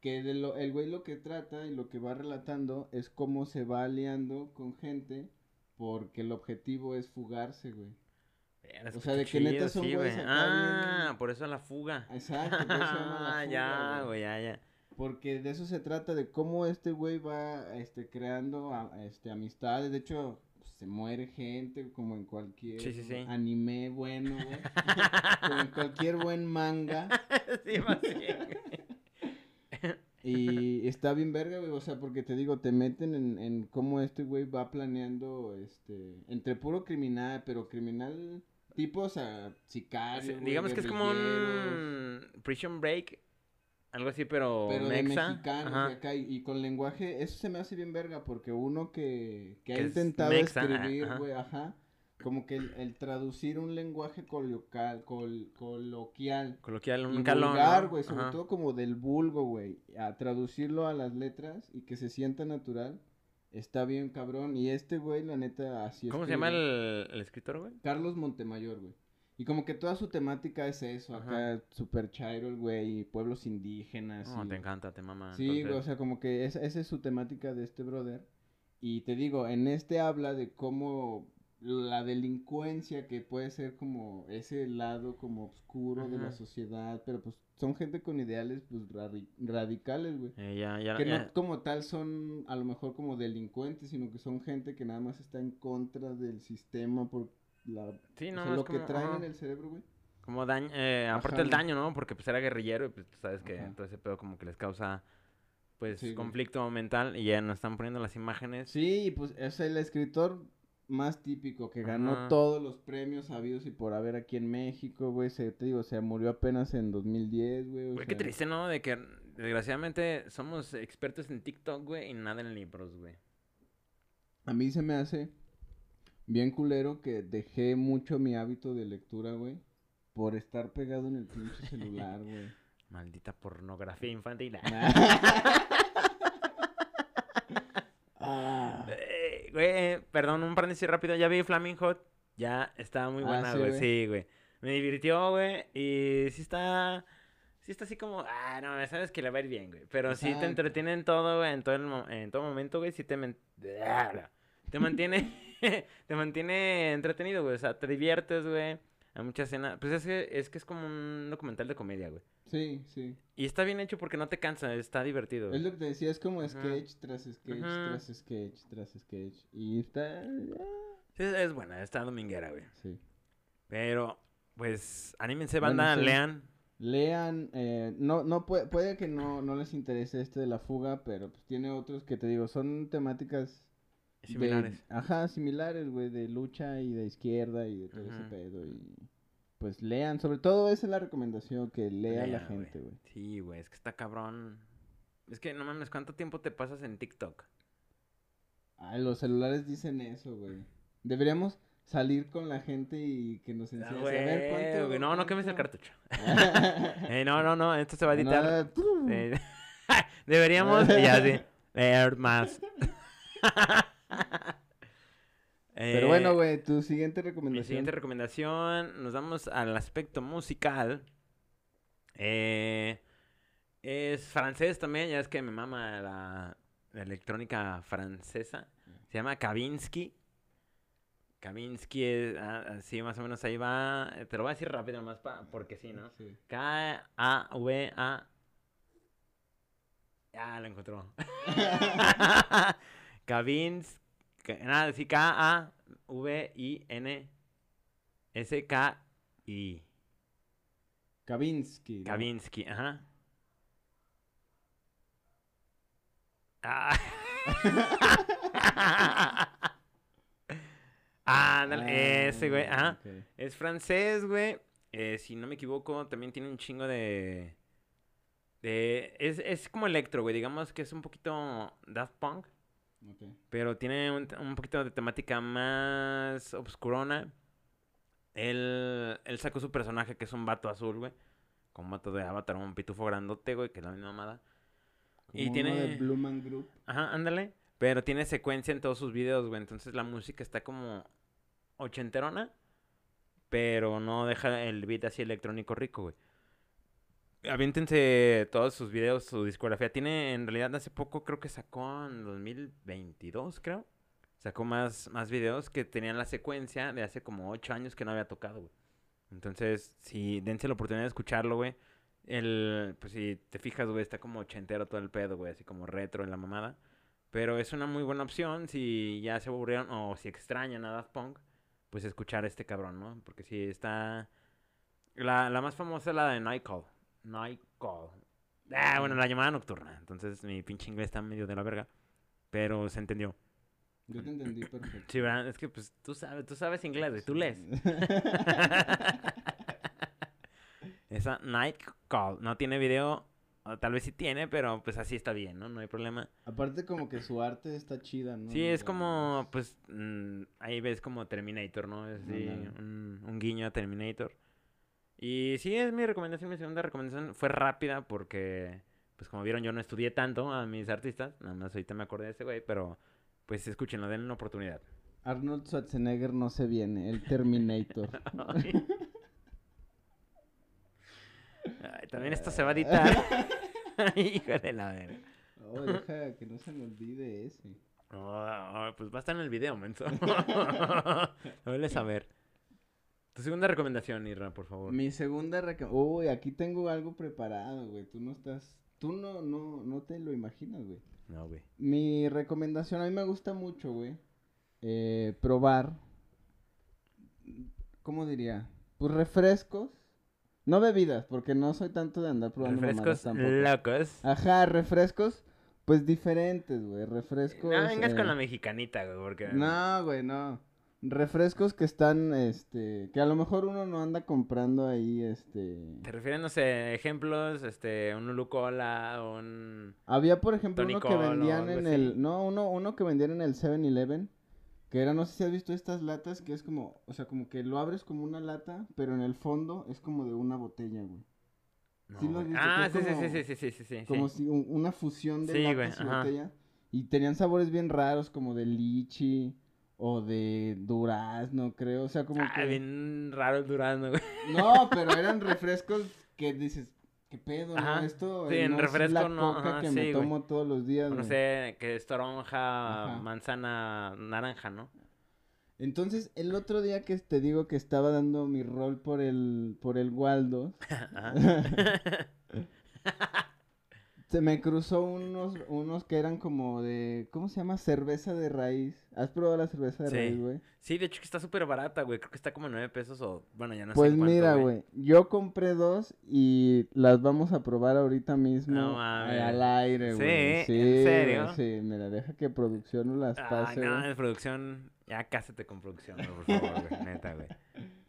Speaker 1: Que de lo, el güey lo que trata y lo que va relatando es cómo se va aliando con gente porque el objetivo es fugarse, güey. O sea, de que
Speaker 2: chido,
Speaker 1: neta son
Speaker 2: sí,
Speaker 1: güeyes
Speaker 2: Ah,
Speaker 1: bien-
Speaker 2: por eso la fuga.
Speaker 1: Exacto, por eso la
Speaker 2: Ah,
Speaker 1: fuga,
Speaker 2: ya,
Speaker 1: güey.
Speaker 2: güey, ya, ya.
Speaker 1: Porque de eso se trata, de cómo este güey va este, creando a- este, amistades. De hecho, pues, se muere gente como en cualquier
Speaker 2: Sí, sí, sí.
Speaker 1: anime bueno, güey. como en cualquier buen manga.
Speaker 2: sí, más bien, güey.
Speaker 1: Y está bien verga, güey. O sea, porque te digo, te meten en, en cómo este güey va planeando, este, entre puro criminal, pero criminal tipo, o sea, sicario.
Speaker 2: Digamos que es como un Prison Break, algo así, pero,
Speaker 1: Pero de
Speaker 2: mexa.
Speaker 1: mexicanos
Speaker 2: Ajá.
Speaker 1: y acá, y, y con lenguaje, eso se me hace bien verga, porque uno que, que ha
Speaker 2: es
Speaker 1: intentado
Speaker 2: mexa,
Speaker 1: escribir, güey, ajá, como que el, el traducir un lenguaje colocal, col- coloquial,
Speaker 2: Coloquial, un calón.
Speaker 1: güey, sobre
Speaker 2: Ajá.
Speaker 1: todo como del vulgo, güey, a traducirlo a las letras y que se sienta natural, está bien cabrón, y este güey, la neta, así
Speaker 2: ¿Cómo se llama el escritor, güey?
Speaker 1: Carlos Montemayor, güey. Y como que toda su temática es eso,
Speaker 2: Ajá.
Speaker 1: acá super chairo el güey, pueblos indígenas.
Speaker 2: No,
Speaker 1: y-
Speaker 2: te encanta, te mama.
Speaker 1: Sí, güey, o sea, como que esa, esa es su temática de este brother. Y te digo, en este habla de cómo la delincuencia que puede ser como ese lado como oscuro de la sociedad, pero pues son gente con ideales pues radi- radicales, güey.
Speaker 2: Eh, ya, ya,
Speaker 1: Que
Speaker 2: ya.
Speaker 1: no como tal son a lo mejor como delincuentes, sino que son gente que nada más está en contra del sistema por la,
Speaker 2: Sí,
Speaker 1: o
Speaker 2: no,
Speaker 1: sea,
Speaker 2: es
Speaker 1: lo que traen
Speaker 2: ajá.
Speaker 1: en el cerebro, güey.
Speaker 2: Como daño, eh, aparte el daño, ¿no? Porque pues era guerrillero y pues sabes que
Speaker 1: Ajá.
Speaker 2: todo ese pedo como que les causa pues
Speaker 1: Sí, güey.
Speaker 2: conflicto mental y ya nos están poniendo las imágenes.
Speaker 1: Sí, y pues, o sea, el escritor más típico, que ganó
Speaker 2: Ajá.
Speaker 1: todos los premios habidos y por haber aquí en México, güey. Se, te digo, se murió apenas en 2010, güey. o
Speaker 2: Güey, qué triste, ¿no? De que desgraciadamente somos expertos en TikTok, güey, y nada en libros, güey.
Speaker 1: A mí se me hace bien culero que dejé mucho mi hábito de lectura, güey. Por estar pegado en el pinche celular, güey.
Speaker 2: Maldita pornografía infantil.
Speaker 1: Ah.
Speaker 2: Eh, Güey, perdón, un paréntesis rápido. Ya vi Flaming Hot. Ya está muy
Speaker 1: Ah,
Speaker 2: buena,
Speaker 1: ¿sí,
Speaker 2: güey.
Speaker 1: güey?
Speaker 2: Sí, güey. Me divirtió, güey. Y sí está. Sí está así como. Ah, no, sabes que le va a ir bien, güey. Pero sí te
Speaker 1: Exacto.
Speaker 2: entretiene en todo, güey. En todo, el en todo momento, güey. Sí te. men- Te mantiene. te mantiene entretenido, güey. O sea, te diviertes, güey. Hay mucha escena. Pues es que, es que es como un documental de comedia, güey.
Speaker 1: Sí, sí.
Speaker 2: Y está bien hecho porque no te cansa, está divertido.
Speaker 1: Es lo que te decía, es como
Speaker 2: Ajá.
Speaker 1: sketch tras sketch,
Speaker 2: Ajá.
Speaker 1: tras sketch, tras sketch. Y está...
Speaker 2: Sí, es, buena, está dominguera, güey.
Speaker 1: Sí.
Speaker 2: Pero, pues, anímense,
Speaker 1: Bueno,
Speaker 2: banda,
Speaker 1: sí.
Speaker 2: lean.
Speaker 1: Lean, eh, no, no puede, puede que no, no les interese este de la fuga, pero pues tiene otros que te digo, son temáticas de-
Speaker 2: Similares.
Speaker 1: ajá, similares, güey, de lucha y de izquierda y de todo ese pedo y pues lean, sobre todo esa es la recomendación, que lea la
Speaker 2: Lean, güey.
Speaker 1: gente, güey.
Speaker 2: Sí, güey, es que está cabrón. Es que no mames, ¿cuánto tiempo te pasas en TikTok?
Speaker 1: Ay, los celulares dicen eso, güey. Deberíamos salir con la gente y que nos
Speaker 2: Ah,
Speaker 1: enseñes a ver cuánto...
Speaker 2: güey, no, no quemes el cartucho. Eh, no, no, no, esto se va a editar. Eh, Deberíamos, ya sí, ver más.
Speaker 1: Pero
Speaker 2: Eh,
Speaker 1: bueno, güey, tu siguiente
Speaker 2: Mi
Speaker 1: recomendación.
Speaker 2: siguiente recomendación, nos vamos al aspecto musical. Eh, es francés también, ya es que me mama la, la electrónica francesa. Se llama Kavinsky. Kavinsky es ah, así más o menos ahí va. Eh, Te lo voy a decir rápido nomás pa- porque sí, ¿no?
Speaker 1: Sí.
Speaker 2: K-A-V-A. Ya lo encontró. Kavins. Nada, sí, K-A-V-I-N-S-K-I.
Speaker 1: Kavinsky. ¿no?
Speaker 2: Kavinsky, ajá. Ah.
Speaker 1: Ah,
Speaker 2: ese, güey, ajá.
Speaker 1: ok.
Speaker 2: Es francés, güey. Eh, si no me equivoco, también tiene un chingo de. de es, es como electro, güey. Digamos que es un poquito Daft Punk. Pero tiene un, un poquito de temática más obscurona. Él, él sacó su personaje, que es un vato azul, güey. Con un vato de avatar, un pitufo grandote, güey, que es la misma mamada.
Speaker 1: Como
Speaker 2: Y tiene-
Speaker 1: de Blue Man Group.
Speaker 2: Ajá, ándale. Pero tiene secuencia en todos sus videos, güey. Entonces la música está como ochenterona. Pero no deja el beat así electrónico rico, güey. Aviéntense todos sus videos, su discografía. Tiene, en realidad, hace poco creo que sacó en 2022, creo. Sacó más, más videos que tenían la secuencia de hace como ocho años que no había tocado, güey. Entonces, si dense la oportunidad de escucharlo, güey. El, pues si te fijas, güey, está como ochentero todo el pedo, güey, así como retro en la mamada. Pero es una muy buena opción si ya se aburrieron o si extrañan a Daft Punk, pues escuchar a este cabrón, ¿no? Porque si está... La, la más famosa es la de Night Night Call. Ah, bueno, la llamada nocturna. Entonces mi pinche inglés está medio de la verga. Pero se entendió.
Speaker 1: Yo te entendí perfecto.
Speaker 2: Sí, ¿verdad? Es que pues tú sabes, tú sabes inglés, güey, tú lees. Esa Night Call. No tiene video. o tal vez sí tiene, pero pues así está bien, ¿no? No hay problema.
Speaker 1: Aparte como que su arte está chida, ¿no?
Speaker 2: Sí, es como, pues, mm, ahí ves como Terminator, ¿no? Es así,
Speaker 1: Ándale.
Speaker 2: un, un guiño a Terminator. Y sí, es mi recomendación, mi segunda recomendación fue rápida porque, pues como vieron, yo no estudié tanto a mis artistas, nada más ahorita me acordé de ese güey, pero pues escúchenlo, denle una oportunidad.
Speaker 1: Arnold Schwarzenegger no se viene, el Terminator.
Speaker 2: Ay, también esto se va a editar. Hijo de la verga.
Speaker 1: Oh, deja que no se me olvide ese.
Speaker 2: Oh, pues va a estar en el video, menso. A ver. Tu segunda recomendación, Irra, por favor.
Speaker 1: Mi segunda recomendación. Uy, aquí tengo algo preparado, güey. Tú no estás. Tú no, no, no te lo imaginas, güey.
Speaker 2: No, güey.
Speaker 1: Mi recomendación, a mí me gusta mucho, güey. eh, probar. ¿Cómo diría? Pues refrescos. No bebidas, porque no soy tanto de andar probando
Speaker 2: Refrescos
Speaker 1: tampoco.
Speaker 2: locos.
Speaker 1: Ajá, refrescos, pues diferentes, güey. Refrescos.
Speaker 2: No vengas con
Speaker 1: eh,
Speaker 2: la mexicanita, güey, porque...
Speaker 1: No, güey, no. Refrescos que están, este, que a lo mejor uno no anda comprando ahí, este...
Speaker 2: ¿Te refieres, no sé, ejemplos? Este, un Lucola, un...
Speaker 1: Había, por ejemplo, uno que vendían en
Speaker 2: así.
Speaker 1: el, no, uno, uno que vendían en el 7-Eleven, que era, no sé si has visto estas latas, que es como, o sea, como que lo abres como una lata, pero en el fondo es como de una botella, güey.
Speaker 2: No,
Speaker 1: Sí lo has visto,
Speaker 2: Ah, sí, sí,
Speaker 1: como-
Speaker 2: sí, sí, sí, sí, sí, sí.
Speaker 1: Como si un- una fusión de
Speaker 2: Sí, güey,
Speaker 1: y
Speaker 2: ajá.
Speaker 1: botella. Y tenían sabores bien raros, como de lichi o de durazno, creo. O sea, como
Speaker 2: Ah,
Speaker 1: que...
Speaker 2: bien raro el durazno, güey.
Speaker 1: No, pero eran refrescos que dices, ¿qué pedo,
Speaker 2: Ajá.
Speaker 1: no? Esto
Speaker 2: Sí, en
Speaker 1: no es
Speaker 2: refresco
Speaker 1: la
Speaker 2: no,
Speaker 1: coca
Speaker 2: ajá,
Speaker 1: que
Speaker 2: sí,
Speaker 1: me
Speaker 2: güey.
Speaker 1: tomo todos los días,
Speaker 2: No
Speaker 1: güey.
Speaker 2: sé, que es toronja,
Speaker 1: Ajá.
Speaker 2: manzana, naranja, ¿no?
Speaker 1: Entonces, el otro día que te digo que estaba dando mi rol por el, por el Waldo,
Speaker 2: Ajá.
Speaker 1: se me cruzó unos, unos que eran como de, ¿cómo se llama? Cerveza de raíz. ¿Has probado la cerveza de
Speaker 2: Sí.
Speaker 1: raíz, güey?
Speaker 2: Sí, de hecho que está súper barata, güey. Creo que está como 9 pesos o... Bueno, ya no sé
Speaker 1: Pues
Speaker 2: en cuánto,
Speaker 1: mira, güey, yo compré dos y las vamos a probar ahorita mismo
Speaker 2: No mames.
Speaker 1: al aire,
Speaker 2: Sí,
Speaker 1: güey.
Speaker 2: ¿en
Speaker 1: güey,
Speaker 2: serio?
Speaker 1: Sí, mira, deja que producción nos las
Speaker 2: Ah,
Speaker 1: pase,
Speaker 2: no,
Speaker 1: güey.
Speaker 2: en producción... Ya cásate con producción, güey, por favor, güey. Neta, güey.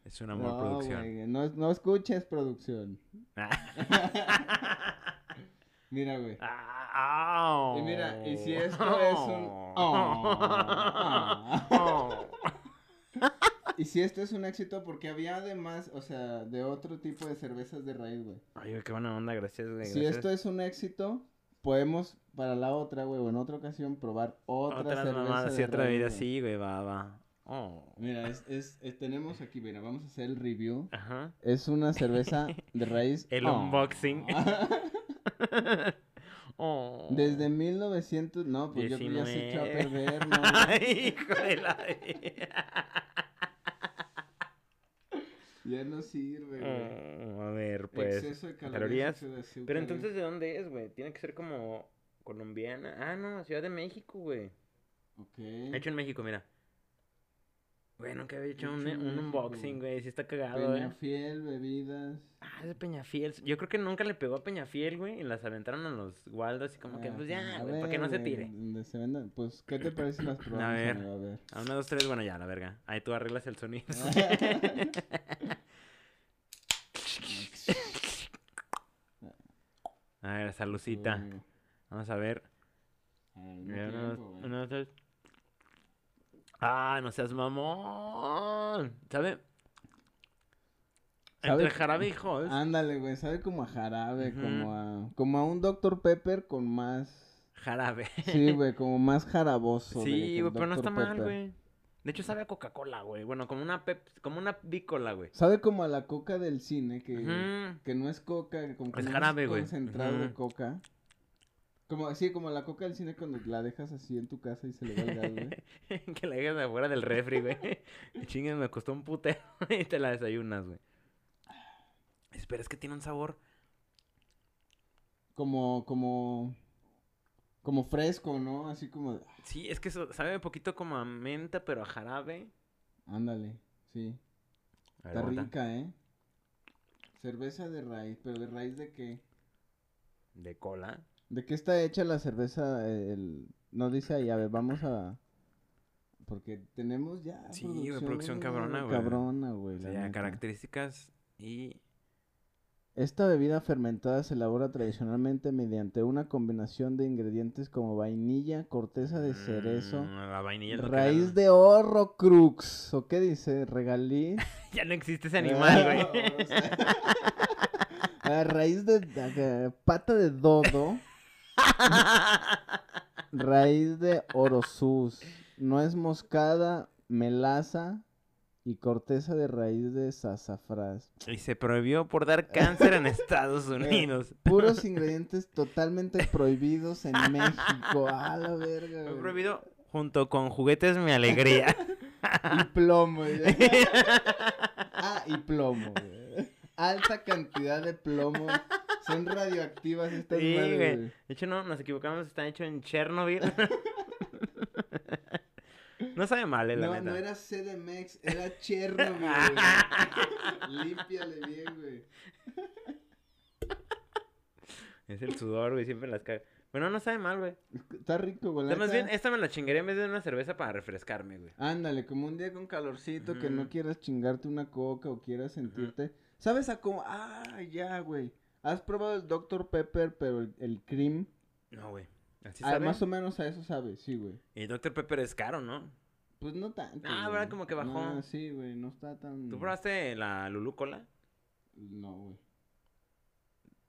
Speaker 2: Es un amor
Speaker 1: No,
Speaker 2: producción.
Speaker 1: güey, no, no escuches producción. Mira, güey.
Speaker 2: Ah,
Speaker 1: Y mira, y si esto es un... Oh, oh. Y si esto es un éxito, porque había además, o sea, de otro tipo de cervezas de raíz, güey.
Speaker 2: Ay, güey, qué buena onda, gracias, güey.
Speaker 1: Si
Speaker 2: gracias.
Speaker 1: esto es un éxito, podemos para la otra, güey, o en otra ocasión probar otra cerveza
Speaker 2: mamadas,
Speaker 1: de
Speaker 2: otra vida, sí, güey, va, va. Oh.
Speaker 1: Mira, es, es, es- tenemos aquí, mira, vamos a hacer el review.
Speaker 2: Ajá.
Speaker 1: Es una cerveza de raíz.
Speaker 2: El
Speaker 1: Oh.
Speaker 2: unboxing. oh.
Speaker 1: Desde 1900, no, pues yo creo que ya se echó a
Speaker 2: 19.
Speaker 1: perder, ¿no?
Speaker 2: Ay, hijo de la...
Speaker 1: Ya no sirve, güey.
Speaker 2: Oh, a ver, pues...
Speaker 1: Exceso de calorías. de
Speaker 2: Pero
Speaker 1: güey.
Speaker 2: entonces, ¿de dónde es, güey? Tiene que ser como colombiana. Ah, no, Ciudad de México, güey.
Speaker 1: Ok.
Speaker 2: Hecho en México, mira. Güey, nunca había hecho
Speaker 1: Hecho
Speaker 2: un, un unboxing,
Speaker 1: güey.
Speaker 2: güey. Sí está cagado, eh.
Speaker 1: Peñafiel, bebidas.
Speaker 2: Ah, es de Peñafiel. Yo creo que nunca le pegó a Peñafiel, güey. Y las aventaron a los Waldos y como que, pues ya,
Speaker 1: Ajá, a
Speaker 2: güey, para que no se tire.
Speaker 1: Se vendan. Pues, ¿qué te parece las probamos?
Speaker 2: ver.
Speaker 1: amigo? A ver.
Speaker 2: A una, dos, tres, bueno, ya, la verga. Ahí tú arreglas el sonido. a ver, salucita.
Speaker 1: Uy,
Speaker 2: Vamos a ver. Ah, no seas mamón. ¿Sabe?
Speaker 1: ¿Sabe
Speaker 2: Entre jarabe y Halls.
Speaker 1: Ándale, güey, sabe como a jarabe, como a como a un Dr. Pepper con más
Speaker 2: Jarabe.
Speaker 1: Sí, güey, como más jaraboso. de
Speaker 2: Sí, güey, pero no está mal, güey. De hecho, sabe a Coca-Cola, güey. Bueno, como una pep, como una bicola, güey.
Speaker 1: Sabe como a la coca del cine, que, que no es coca, que como que
Speaker 2: Es
Speaker 1: no
Speaker 2: jarabe, güey.
Speaker 1: concentrado de
Speaker 2: Ujú.
Speaker 1: coca. Como así, como la coca del cine cuando la dejas así en tu casa y se le va el gas, güey.
Speaker 2: que la dejas de afuera del refri, güey. Chingue, me costó un putero y te la desayunas, güey. Espera, es que tiene un sabor.
Speaker 1: Como, como, como fresco, ¿no? Así como,
Speaker 2: Sí, es que eso sabe un poquito como a menta, pero a jarabe.
Speaker 1: ándale, sí.
Speaker 2: Ver,
Speaker 1: Está rica, ¿eh? Cerveza de raíz, pero de raíz de qué?
Speaker 2: De cola.
Speaker 1: ¿De qué está hecha la cerveza? El... No dice ahí, a ver, vamos a... Porque tenemos ya
Speaker 2: Sí, producción cabrona, güey.
Speaker 1: Cabrona, güey.
Speaker 2: O sea,
Speaker 1: neta.
Speaker 2: características y.
Speaker 1: Esta bebida fermentada se elabora tradicionalmente mediante una combinación de ingredientes como vainilla, corteza de cerezo,
Speaker 2: Mm, la vainilla es
Speaker 1: raíz de horrocrux. ¿O qué dice? Regaliz.
Speaker 2: Ya no existe ese animal, güey.
Speaker 1: O sea, a raíz de, de- pata de dodo, raíz de orosus, nuez moscada, melaza y corteza de raíz de sazafrás.
Speaker 2: y se prohibió por dar cáncer en Estados Unidos.
Speaker 1: Puros ingredientes totalmente prohibidos en México. A la verga.
Speaker 2: Fue
Speaker 1: güey.
Speaker 2: prohibido junto con juguetes mi alegría.
Speaker 1: Y plomo. ah, y plomo. güey. Alta cantidad de plomo. Son radioactivas estas
Speaker 2: Sí,
Speaker 1: madres,
Speaker 2: güey.
Speaker 1: güey.
Speaker 2: De hecho, no, nos equivocamos, está hecho en Chernobyl. No sabe mal, eh, la
Speaker 1: No,
Speaker 2: neta.
Speaker 1: no era CDMX, era Chernobyl, güey. Límpiale bien, güey.
Speaker 2: Es el sudor, güey, siempre las caga. Bueno, no sabe mal, güey.
Speaker 1: Está rico, güey.
Speaker 2: Más bien, esta me la chingaría en vez de una cerveza para refrescarme, güey.
Speaker 1: Ándale, como un día con calorcito que no quieras chingarte una coca o quieras sentirte. ¿Sabes a cómo? Ah, ya, güey. ¿Has probado el Dr. Pepper, pero el, el cream?
Speaker 2: No, güey. ¿Así
Speaker 1: Ah,
Speaker 2: sabe?
Speaker 1: más o menos a eso sabe, sí, güey.
Speaker 2: Y Dr. Pepper es caro, ¿no?
Speaker 1: Pues no tanto.
Speaker 2: Ah. ¿verdad? Como que bajó.
Speaker 1: Ah, sí, güey, no está tan.
Speaker 2: ¿Tú probaste la Lulu Cola?
Speaker 1: No, güey.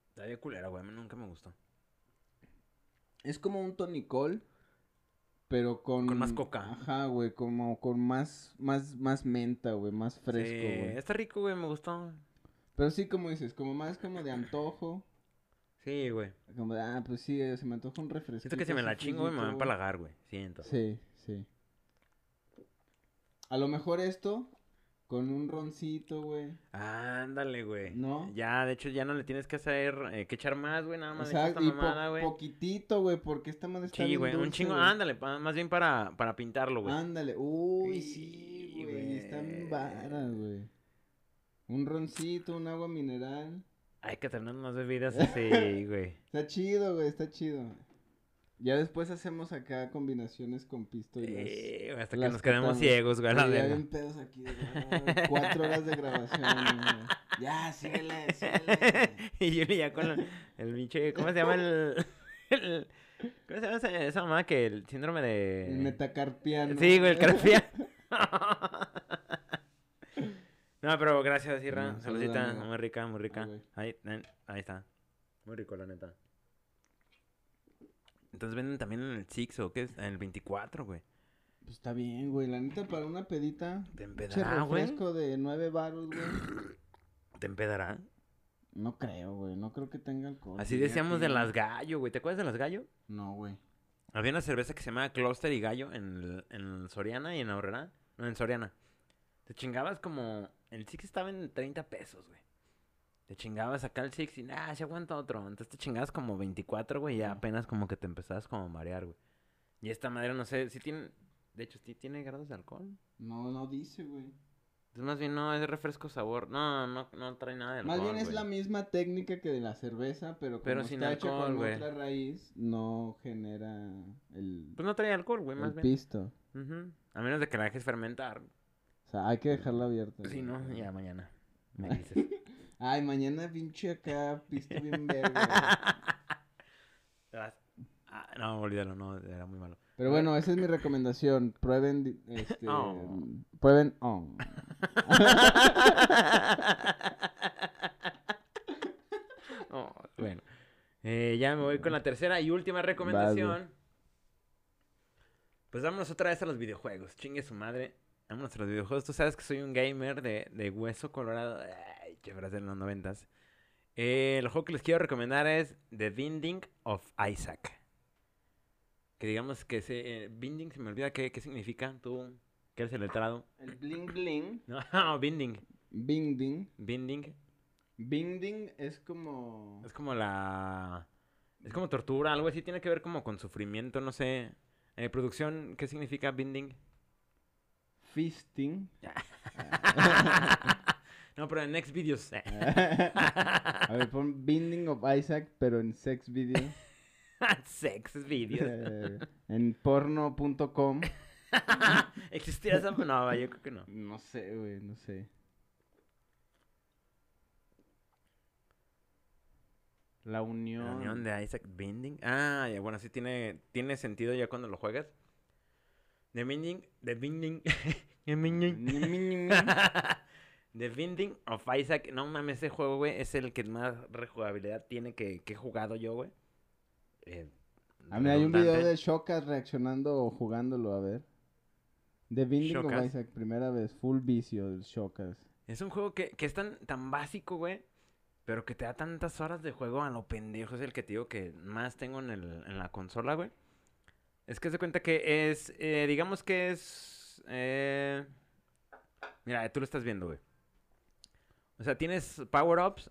Speaker 2: Está bien culera, güey. A mí nunca me gustó.
Speaker 1: Es como un tonicol, pero con...
Speaker 2: Con más coca.
Speaker 1: Ajá, güey, como con más, más, más menta, güey, más fresco,
Speaker 2: Sí,
Speaker 1: güey.
Speaker 2: está rico, güey. Me gustó.
Speaker 1: Pero sí, como dices, como más como de antojo.
Speaker 2: Sí, güey.
Speaker 1: Como de, ah, pues sí, eh, se me antoja un refresco.
Speaker 2: Siento que si me la chingo, güey, me va a empalagar, güey. Siento.
Speaker 1: Sí, sí. A lo mejor esto, con un roncito, güey.
Speaker 2: Ándale, güey.
Speaker 1: ¿No?
Speaker 2: Ya, de hecho, ya no le tienes que hacer, eh, que echar más, güey. Nada
Speaker 1: O
Speaker 2: más
Speaker 1: sea,
Speaker 2: esta
Speaker 1: y po-
Speaker 2: mamada, güey.
Speaker 1: poquitito, güey, porque esta madre está
Speaker 2: Sí,
Speaker 1: bien
Speaker 2: güey, un chingo.
Speaker 1: güey.
Speaker 2: Ándale, pa- más bien para, para pintarlo, güey.
Speaker 1: Ándale, uy,
Speaker 2: Sí,
Speaker 1: sí, güey,
Speaker 2: güey.
Speaker 1: está bien vara, güey. Un roncito, un agua mineral.
Speaker 2: Hay que tener unas bebidas así, güey.
Speaker 1: Está chido, güey, está chido. Ya después hacemos acá combinaciones con pisto y las...
Speaker 2: Eh, hasta que nos quedemos
Speaker 1: catamos.
Speaker 2: ciegos, güey, a la
Speaker 1: Oye, ya bien pedos aquí. de, "Ah, cuatro horas de grabación. güey. Ya, síguele, síguele.
Speaker 2: y Yuli ya con la- el pinche, ¿cómo se llama el, el- ¿Cómo se llama esa, esa mamá que el síndrome de...
Speaker 1: El metacarpiano.
Speaker 2: Sí, güey, el carpia. no, pero gracias, Irra.
Speaker 1: No,
Speaker 2: Saludita, muy rica, muy rica.
Speaker 1: Ah,
Speaker 2: ahí, ahí está. Muy rico, la neta. Entonces venden también en el Six o qué es, en el 24, güey.
Speaker 1: Pues está bien, güey. La neta, para una pedita.
Speaker 2: ¿Te empedará, güey?
Speaker 1: refresco de nueve baros, güey.
Speaker 2: ¿Te empedará?
Speaker 1: No creo, güey. No creo que tenga alcohol.
Speaker 2: Así decíamos de las gallo, güey. ¿Te acuerdas de las gallo?
Speaker 1: No, güey.
Speaker 2: Había una cerveza que se llamaba Cluster y Gallo en, el- en Soriana y en Aurrera. No, en Soriana. Te chingabas como... El Six estaba en 30 pesos, güey. Te chingabas acá el Six y nada, se aguanta otro. Entonces te chingabas como 24, güey, y ya apenas como que te empezabas como a marear, güey. Y esta madera, no sé, si tiene... De hecho, sí tiene grados de alcohol.
Speaker 1: No, no dice, güey.
Speaker 2: Entonces más bien no, es refresco sabor. No, no, no trae nada de alcohol,
Speaker 1: Más bien es
Speaker 2: güey.
Speaker 1: la misma técnica que de la cerveza, pero como
Speaker 2: Pero sin
Speaker 1: está hecha
Speaker 2: alcohol,
Speaker 1: con
Speaker 2: güey.
Speaker 1: otra raíz, no genera el,
Speaker 2: Pues no trae alcohol, güey,
Speaker 1: el
Speaker 2: más bien.
Speaker 1: pisto.
Speaker 2: Ujú. A menos de que la dejes fermentar.
Speaker 1: O sea, hay que dejarla abierta.
Speaker 2: Sí,
Speaker 1: güey.
Speaker 2: no, ya mañana. Me dices.
Speaker 1: Ay, mañana pinche acá, pisto bien
Speaker 2: vas- Ah, no, olvídalo, no, era muy malo.
Speaker 1: Pero bueno, esa es mi recomendación. Prueben, este,
Speaker 2: Oh.
Speaker 1: prueben, oh.
Speaker 2: Oh, bueno, Eh, ya me voy con la tercera y última recomendación. Pues vámonos otra vez a los videojuegos. Chingue su madre. Vámonos a los videojuegos. Tú sabes que soy un gamer de, de hueso colorado. Ay, qué frase en los noventas. Eh, el juego que les quiero recomendar es The Binding of Isaac. Que digamos que ese eh, Binding, se me olvida qué, qué significa. Tú, que eres el letrado.
Speaker 1: El bling bling,
Speaker 2: No, Binding.
Speaker 1: binding.
Speaker 2: Binding.
Speaker 1: Binding es como...
Speaker 2: Es como la... Es como tortura, algo así. Tiene que ver como con sufrimiento, no sé. Eh, producción, ¿qué significa binding?
Speaker 1: Fisting.
Speaker 2: no, pero en next videos.
Speaker 1: A ver, pon Binding of Isaac, pero en sex video.
Speaker 2: Sex videos.
Speaker 1: Eh, en porno.com.
Speaker 2: ¿Existía esa? No, yo creo que no.
Speaker 1: No sé, güey, no sé. La unión.
Speaker 2: La unión de Isaac Binding. Ah, ya, bueno, sí tiene, tiene sentido ya cuando lo juegas. The Binding, The Binding, The Binding. The Binding of Isaac. No mames, ese juego, güey, es el que más rejugabilidad tiene que, que he jugado yo, güey. Eh,
Speaker 1: A mí hay un video de Shokas reaccionando o jugándolo, a ver. The Binding of
Speaker 2: Shokas.
Speaker 1: Isaac, primera vez, full vicio del Shokas.
Speaker 2: Es un juego que, que es tan, tan básico, güey. Pero que te da tantas horas de juego a lo pendejo. Es el que te digo que más tengo en, el, en la consola, güey. Es que se cuenta que es, eh, digamos que es... eh, Mira, tú lo estás viendo, güey. O sea, tienes power-ups.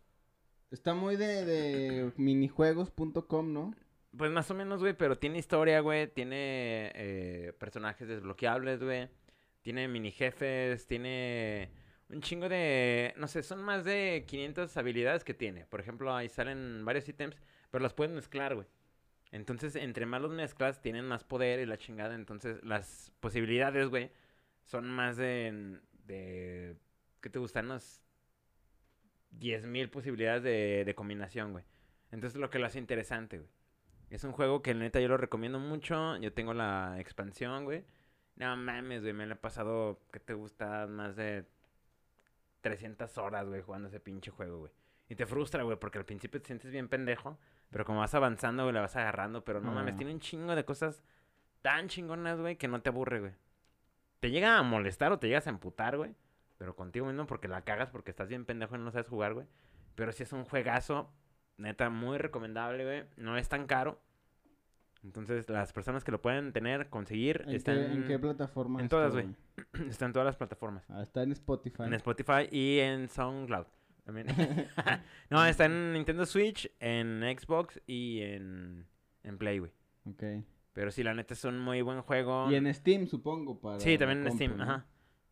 Speaker 1: Está muy de, de minijuegos.com, ¿no?
Speaker 2: Pues más o menos, güey, pero tiene historia, güey. Tiene eh, personajes desbloqueables, güey. Tiene mini jefes, tiene un chingo de... No sé, son más de 500 habilidades que tiene. Por ejemplo, ahí salen varios ítems, pero las puedes mezclar, güey. Entonces, entre más los mezclas, tienen más poder y la chingada. Entonces, las posibilidades, güey, son más de. de ¿Qué te gustan? Unas 10.000 posibilidades de, de combinación, güey. Entonces, lo que lo hace interesante, güey. Es un juego que, neta, yo lo recomiendo mucho. Yo tengo la expansión, güey. No mames, güey. Me lo he pasado, ¿qué te gusta? Más de 300 horas, güey, jugando ese pinche juego, güey. Y te frustra, güey, porque al principio te sientes bien pendejo. Pero como vas avanzando, güey, la vas agarrando. Pero no mames, tiene un chingo de cosas tan chingonas, güey, que no te aburre, güey. Te llega a molestar o te llegas a emputar, güey. Pero contigo mismo porque la cagas, porque estás bien pendejo y no sabes jugar, güey. Pero sí es un juegazo, neta, muy recomendable, güey. No es tan caro. Entonces, las personas que lo pueden tener, conseguir,
Speaker 1: ¿En,
Speaker 2: están,
Speaker 1: qué, en qué plataforma?
Speaker 2: en
Speaker 1: está,
Speaker 2: todas, güey. están en todas las plataformas.
Speaker 1: Ah, está en Spotify.
Speaker 2: En Spotify y en SoundCloud. También. no, está en Nintendo Switch, en Xbox y en, en Play, güey.
Speaker 1: Ok.
Speaker 2: Pero sí, la neta es un muy buen juego.
Speaker 1: Y en Steam, supongo, para
Speaker 2: Sí, también en Steam,
Speaker 1: ¿no?
Speaker 2: ajá.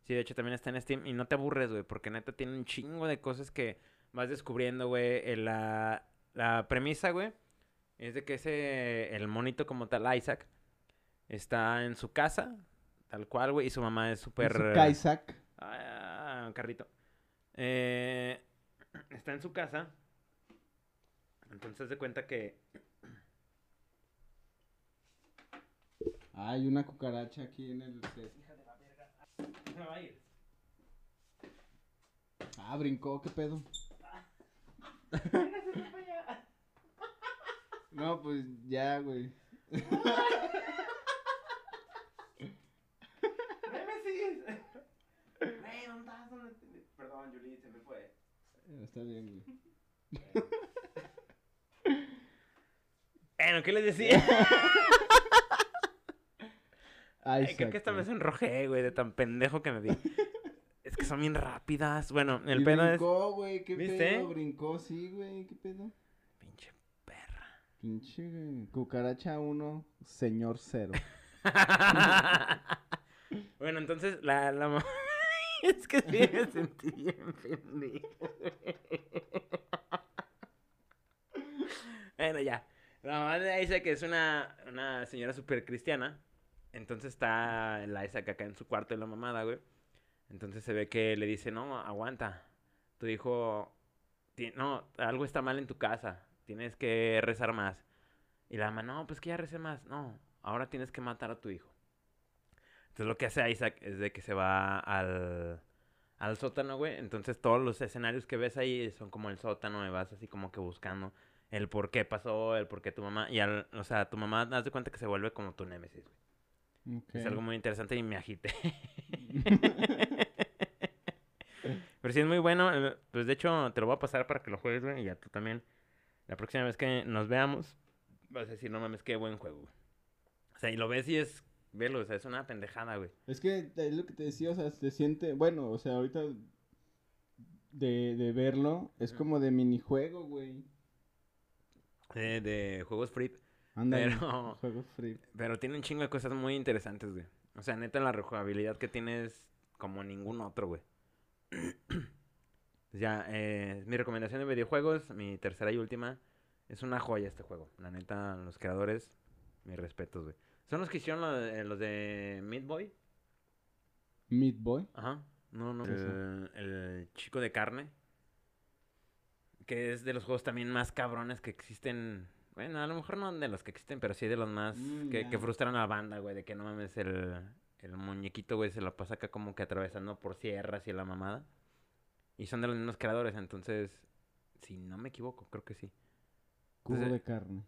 Speaker 2: Sí, de hecho también está en Steam y no te aburres, güey, porque neta tiene un chingo de cosas que vas descubriendo, güey. La, la premisa, güey, es de que ese, el monito como tal, Isaac, está en su casa, tal cual, güey, y su mamá es súper...
Speaker 1: Kaisak.
Speaker 2: Ah, un carrito. Eh, está en su casa. Entonces de cuenta que...
Speaker 1: Hay una cucaracha aquí en el.
Speaker 2: Se va a ir.
Speaker 1: Ah, brincó, qué pedo. No, pues ya, güey.
Speaker 2: Perdón, Julie, se me fue.
Speaker 1: Está bien, güey.
Speaker 2: Bueno, ¿qué les decía? Ay, creo que esta vez enrojé, güey, de tan pendejo que me vi. es que son bien rápidas. Bueno, el
Speaker 1: Y
Speaker 2: pedo es...
Speaker 1: brincó, güey, qué
Speaker 2: ¿Viste?
Speaker 1: pedo. Brincó, sí, güey, qué pedo.
Speaker 2: Pinche perra.
Speaker 1: Pinche güey. cucaracha 1, señor 0.
Speaker 2: bueno, entonces la, la mamá... es que sí me sentí bien pendejo. bueno, ya. La mamá de Isaac es una, una señora súper cristiana. Entonces está la Isaac acá en su cuarto de la mamada, güey. Entonces se ve que le dice, no, aguanta. Tu hijo, no, algo está mal en tu casa. Tienes que rezar más. Y la mamá, no, pues que ya recé más. No, ahora tienes que matar a tu hijo. Entonces lo que hace Isaac es de que se va al, al sótano, güey. Entonces todos los escenarios que ves ahí son como el sótano y vas así como que buscando el por qué pasó, el por qué tu mamá. Y al, o sea, tu mamá, haz de cuenta que se vuelve como tu némesis, güey. Es algo muy interesante y me agité. Pero sí es muy bueno. eh, Pues de hecho, te lo voy a pasar para que lo juegues, güey. Y ya tú también. La próxima vez que nos veamos, vas a decir, no mames, qué buen juego, güey. O sea, y lo ves y es. Velo, o sea, es una pendejada, güey.
Speaker 1: Es que es lo que te decía, o sea, se siente, bueno, o sea, ahorita de, de verlo, es como de minijuego, güey.
Speaker 2: De, de juegos free.
Speaker 1: Ándale,
Speaker 2: Pero-
Speaker 1: juego free.
Speaker 2: Pero tiene un chingo de cosas muy interesantes, güey. O sea, neta, la rejugabilidad que tiene es como ningún otro, güey. Ya, eh, mi recomendación de videojuegos, mi tercera y última, es una joya este juego. La neta, los creadores, mis respetos, güey. Son los que hicieron lo de- los de Meat Boy.
Speaker 1: Meat Boy.
Speaker 2: Ajá. No, no. El, el chico de carne. Que es de los juegos también más cabrones que existen. Bueno, a lo mejor no de los que existen, pero sí de los más
Speaker 1: Mm,
Speaker 2: que, que frustran a la banda, güey. De que no mames, el, el muñequito, güey, se lo pasa acá como que atravesando por sierras y la mamada. Y son de los mismos creadores, entonces, si no me equivoco, creo que sí.
Speaker 1: Cubo
Speaker 2: Entonces-
Speaker 1: de carne.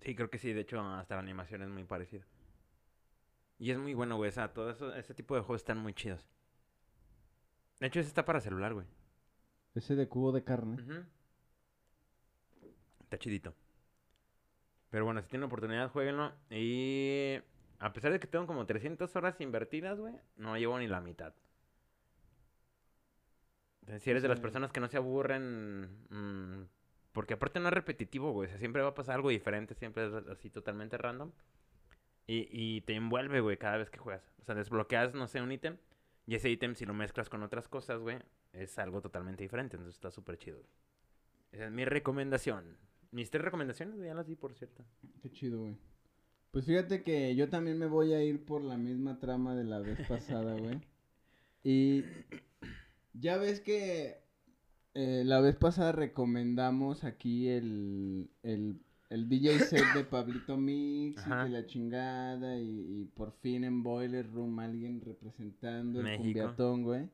Speaker 2: Sí, creo que sí. De hecho, hasta la animación es muy parecida. Y es muy bueno, güey. O sea, todo eso, ese tipo de juegos están muy chidos. De hecho, ese está para celular, güey.
Speaker 1: Ese de cubo de carne.
Speaker 2: Ujú. Está chidito. Pero bueno, si tienen oportunidad, jueguenlo. Y a pesar de que tengo como 300 horas invertidas, güey, no llevo ni la mitad. Entonces, si eres de las personas que no se aburren, mm, porque aparte no es repetitivo, güey. O sea, siempre va a pasar algo diferente, siempre es así totalmente random. Y, y te envuelve, güey, cada vez que juegas. O sea, desbloqueas, no sé, un ítem. Y ese ítem, si lo mezclas con otras cosas, güey, es algo totalmente diferente. Entonces está súper chido. Esa es mi recomendación. Mis tres recomendaciones, ya las di, por cierto.
Speaker 1: Qué chido, güey. Pues fíjate que yo también me voy a ir por la misma trama de la vez pasada, güey. Y ya ves que eh, la vez pasada recomendamos aquí el, el, el DJ set de Pablito Mix y de la chingada y, y por fin en Boiler Room alguien representando el
Speaker 2: México.
Speaker 1: cumbiatón, güey.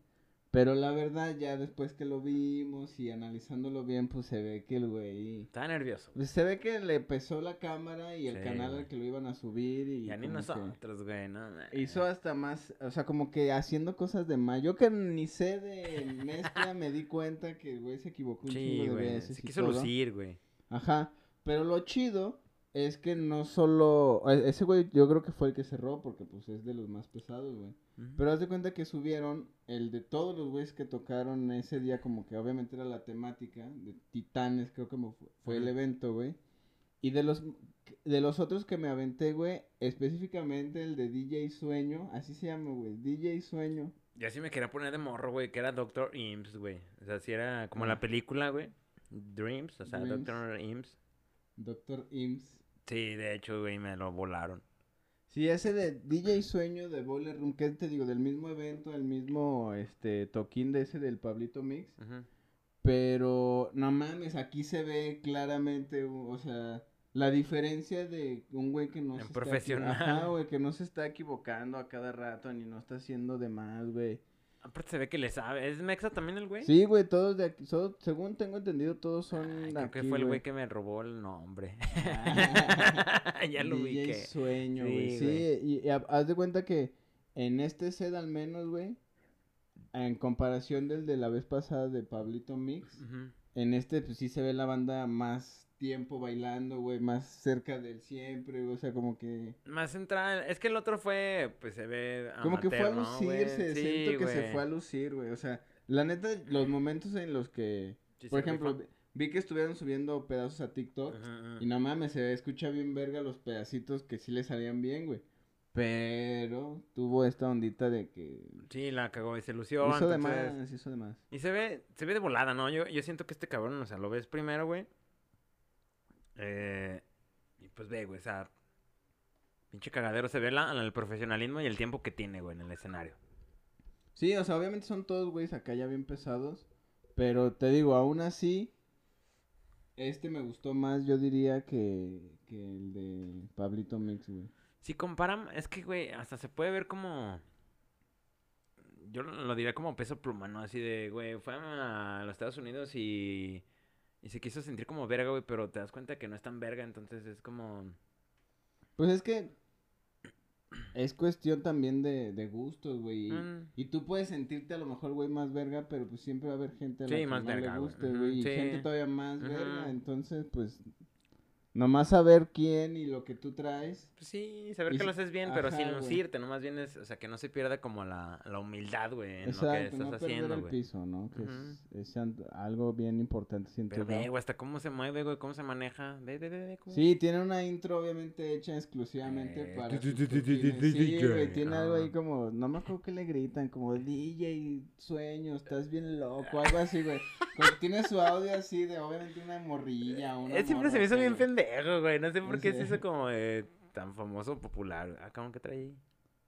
Speaker 1: Pero la verdad ya después que lo vimos y analizándolo bien pues se ve que el güey...
Speaker 2: Estaba nervioso.
Speaker 1: Pues se ve que le pesó la cámara y el
Speaker 2: Sí,
Speaker 1: canal
Speaker 2: güey.
Speaker 1: al que lo iban a subir y...
Speaker 2: Ya ni
Speaker 1: como que
Speaker 2: nosotros, güey, no.
Speaker 1: Hizo hasta más, o sea, como que haciendo cosas de más. Yo que ni sé de mezcla me di cuenta que el güey se equivocó un
Speaker 2: Sí,
Speaker 1: chingo de
Speaker 2: güey.
Speaker 1: veces
Speaker 2: Se
Speaker 1: y
Speaker 2: quiso
Speaker 1: todo.
Speaker 2: lucir, güey.
Speaker 1: Ajá, pero lo chido es que no solo... e- Ese güey yo creo que fue el que cerró porque pues es de los más pesados, güey. Pero haz de cuenta que subieron el de todos los güeyes que tocaron ese día, como que obviamente era la temática de Titanes, creo que fue el evento, güey. Y de los de los otros que me aventé, güey, específicamente el de DJ Sueño, así se llama, güey, DJ Sueño.
Speaker 2: Ya sí me quería poner de morro, güey, que era Doctor Imps, güey. O sea, si era como
Speaker 1: Ah.
Speaker 2: la película, güey. Dreams, o sea,
Speaker 1: Dreams.
Speaker 2: Doctor Imps.
Speaker 1: Doctor Imps.
Speaker 2: Sí, de hecho, güey, me lo volaron.
Speaker 1: Sí, ese de DJ Sueño de Boiler Room, que te digo, del mismo evento, el mismo este toquín de ese del Pablito Mix. Pero no mames, aquí se ve claramente, o sea, la diferencia de un güey que no se está
Speaker 2: profesional.
Speaker 1: Ajá, güey, que no se está equivocando a cada rato ni no está haciendo de más, güey.
Speaker 2: Aparte se ve que le sabe. ¿Es Mexa también el güey?
Speaker 1: Sí, güey, todos de aquí, so- según tengo entendido, todos son
Speaker 2: creo
Speaker 1: aquí,
Speaker 2: que fue el güey que me robó el nombre. ya lo
Speaker 1: DJ
Speaker 2: ubiqué.
Speaker 1: Sueño, güey.
Speaker 2: Sí,
Speaker 1: y, y ha- haz de cuenta que en este set al menos, güey, en comparación del de la vez pasada de Pablito Mix. En este, pues sí se ve la banda más tiempo bailando, güey, más cerca del siempre, güey, o sea, como que...
Speaker 2: Más central. Es que el otro fue, pues se ve.
Speaker 1: Como que fue a
Speaker 2: ¿no,
Speaker 1: lucirse,
Speaker 2: Sí,
Speaker 1: siento que se fue a lucir, güey, o sea, la neta, los momentos en los que,
Speaker 2: Sí
Speaker 1: por ejemplo, vi- vi que estuvieron subiendo pedazos a TikTok,
Speaker 2: Ujú, ujú.
Speaker 1: y no mames, se escucha bien verga los pedacitos que sí le salían bien, güey, pero tuvo esta ondita de que...
Speaker 2: Sí, la cagó y se lució.
Speaker 1: hizo de
Speaker 2: entonces-
Speaker 1: más, hizo de más.
Speaker 2: Y se ve, se ve de volada, ¿no? Yo, yo siento que este cabrón, o sea, lo ves primero, güey. Eh, y pues ve, güey, o sea, pinche cagadero. Se ve la, el profesionalismo y el tiempo que tiene, güey, en el escenario.
Speaker 1: Sí, o sea, obviamente son todos güeyes acá ya bien pesados. Pero te digo, aún así, este me gustó más, yo diría, que, que el de Pablito Mix, güey.
Speaker 2: Si comparan, es que, güey, hasta se puede ver como... Yo lo, lo diría como peso pluma, ¿no? Así de, güey, fue a los Estados Unidos y... Y se quiso sentir como verga, güey, pero te das cuenta que no es tan verga, entonces es como...
Speaker 1: Pues es que es cuestión también de, de gustos, güey. Y,
Speaker 2: Mm.
Speaker 1: y tú puedes sentirte a lo mejor, güey, más verga, pero pues siempre va a haber gente a la
Speaker 2: Sí,
Speaker 1: que
Speaker 2: más verga,
Speaker 1: le
Speaker 2: güey.
Speaker 1: Y
Speaker 2: sí.
Speaker 1: gente todavía más verga. Entonces, pues, nomás saber quién y lo que tú traes.
Speaker 2: Pues sí, saber
Speaker 1: Y
Speaker 2: que lo haces bien, pero sin
Speaker 1: ajá,
Speaker 2: lucirte, nomás bien es, o sea, que no se pierda como la, la humildad, güey, en lo que
Speaker 1: Exacto,
Speaker 2: estás
Speaker 1: no
Speaker 2: haciendo,
Speaker 1: el
Speaker 2: güey.
Speaker 1: piso, ¿no? Que es, algo bien importante, siento
Speaker 2: Pero ve, güey, hasta cómo se mueve, güey, cómo se maneja. Ve, ve, ve, cómo-
Speaker 1: Sí, tiene una intro obviamente hecha exclusivamente
Speaker 2: Eh,
Speaker 1: para Sí, güey, tiene algo ahí
Speaker 2: Ah.
Speaker 1: como, no me acuerdo que le gritan, como DJ sueño, estás bien loco, algo así, güey. Tiene su audio así de obviamente una morrilla, una
Speaker 2: siempre se me hizo bien
Speaker 1: güey.
Speaker 2: Pendejo, güey. No sé por
Speaker 1: No
Speaker 2: qué
Speaker 1: sé.
Speaker 2: se hizo como eh, tan famoso, popular. Ah, ¿cómo que trae ahí?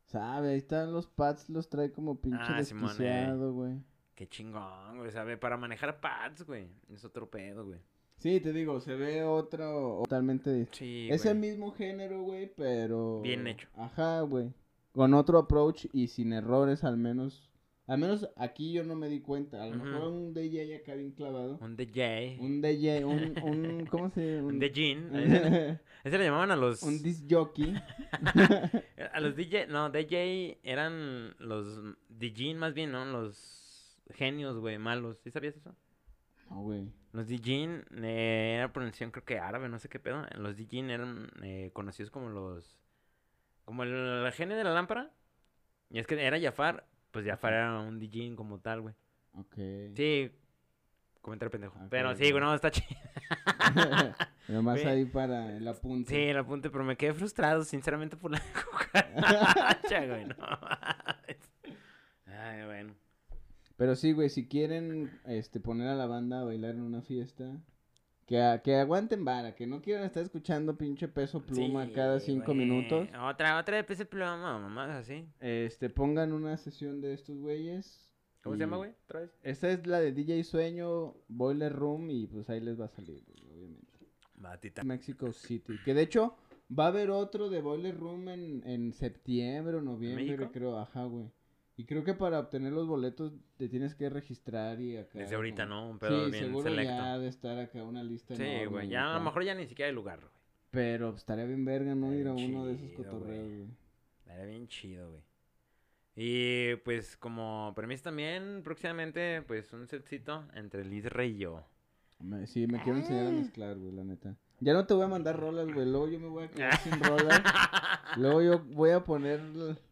Speaker 1: Sabe, ahí están los pads, los trae como pinche
Speaker 2: Ah, eh.
Speaker 1: desquiciado, güey.
Speaker 2: Qué chingón, güey. ¿Sabe? Para manejar pads, güey. Es otro pedo, güey.
Speaker 1: Sí, te digo, se ve otro totalmente distinto.
Speaker 2: Sí,
Speaker 1: Es
Speaker 2: güey.
Speaker 1: el mismo género, güey, pero...
Speaker 2: Bien hecho.
Speaker 1: Ajá, güey. Con otro approach y sin errores, al menos. Al menos aquí yo no me di cuenta. A lo mejor un DJ acá bien clavado.
Speaker 2: Un DJ.
Speaker 1: Un DJ, un... un ¿Cómo se llama?
Speaker 2: Un DJ. Ese ese le llamaban a los...
Speaker 1: un disc jockey.
Speaker 2: A los DJ, no, DJ eran los DJ más bien, ¿no? Los genios, güey, malos. ¿Sí sabías eso?
Speaker 1: No, güey.
Speaker 2: Los DJ eh, era pronunciación creo que árabe, no sé qué pedo. Los DJ eran eh, conocidos como los... Como el, el genio de la lámpara. Y es que era Jafar, pues Jafar era un DJ como tal, güey.
Speaker 1: Ok.
Speaker 2: Sí, comentario pendejo.
Speaker 1: Ok,
Speaker 2: Pero sí,
Speaker 1: güey.
Speaker 2: no, está chido.
Speaker 1: Nomás ahí para el apunte.
Speaker 2: Sí, el apunte, pero me quedé frustrado, sinceramente, por la cucaracha, güey, no. Ay, bueno.
Speaker 1: Pero sí, güey, si quieren este, poner a la banda a bailar en una fiesta, Que, a- que aguanten vara, que no quieran estar escuchando pinche peso pluma
Speaker 2: Sí,
Speaker 1: cada cinco minutos.
Speaker 2: Otra, otra de peso pluma, mamás así.
Speaker 1: Este, pongan una sesión de estos güeyes.
Speaker 2: ¿Cómo
Speaker 1: y-
Speaker 2: se llama, güey? ¿Otra vez?
Speaker 1: Esta es la de DJ Sueño, Boiler Room y pues ahí les va a salir, obviamente.
Speaker 2: Batita.
Speaker 1: Mexico City. Que de hecho va a haber otro de Boiler Room en, en septiembre o noviembre,
Speaker 2: México?
Speaker 1: creo. Ajá, güey. Y creo que para obtener los boletos te tienes que registrar y acá.
Speaker 2: Desde ahorita,
Speaker 1: como-
Speaker 2: ¿no? Un pedo
Speaker 1: sí,
Speaker 2: bien
Speaker 1: seguro
Speaker 2: selecto.
Speaker 1: ya de estar acá una lista
Speaker 2: Sí, güey. Ya a lo mejor ya ni siquiera hay lugar, güey.
Speaker 1: Pero pues, estaría bien verga, ¿no? Ir a uno de esos cotorreos,
Speaker 2: güey. Estaría bien chido, güey. Y pues como permiso también, próximamente, pues un setcito entre Liz Rey y yo.
Speaker 1: Me- sí, me quiero enseñar
Speaker 2: Ah.
Speaker 1: a mezclar, güey, la neta. Ya no te voy a mandar rolas, güey. Luego yo me voy a quedar sin rolas. Luego yo voy a poner.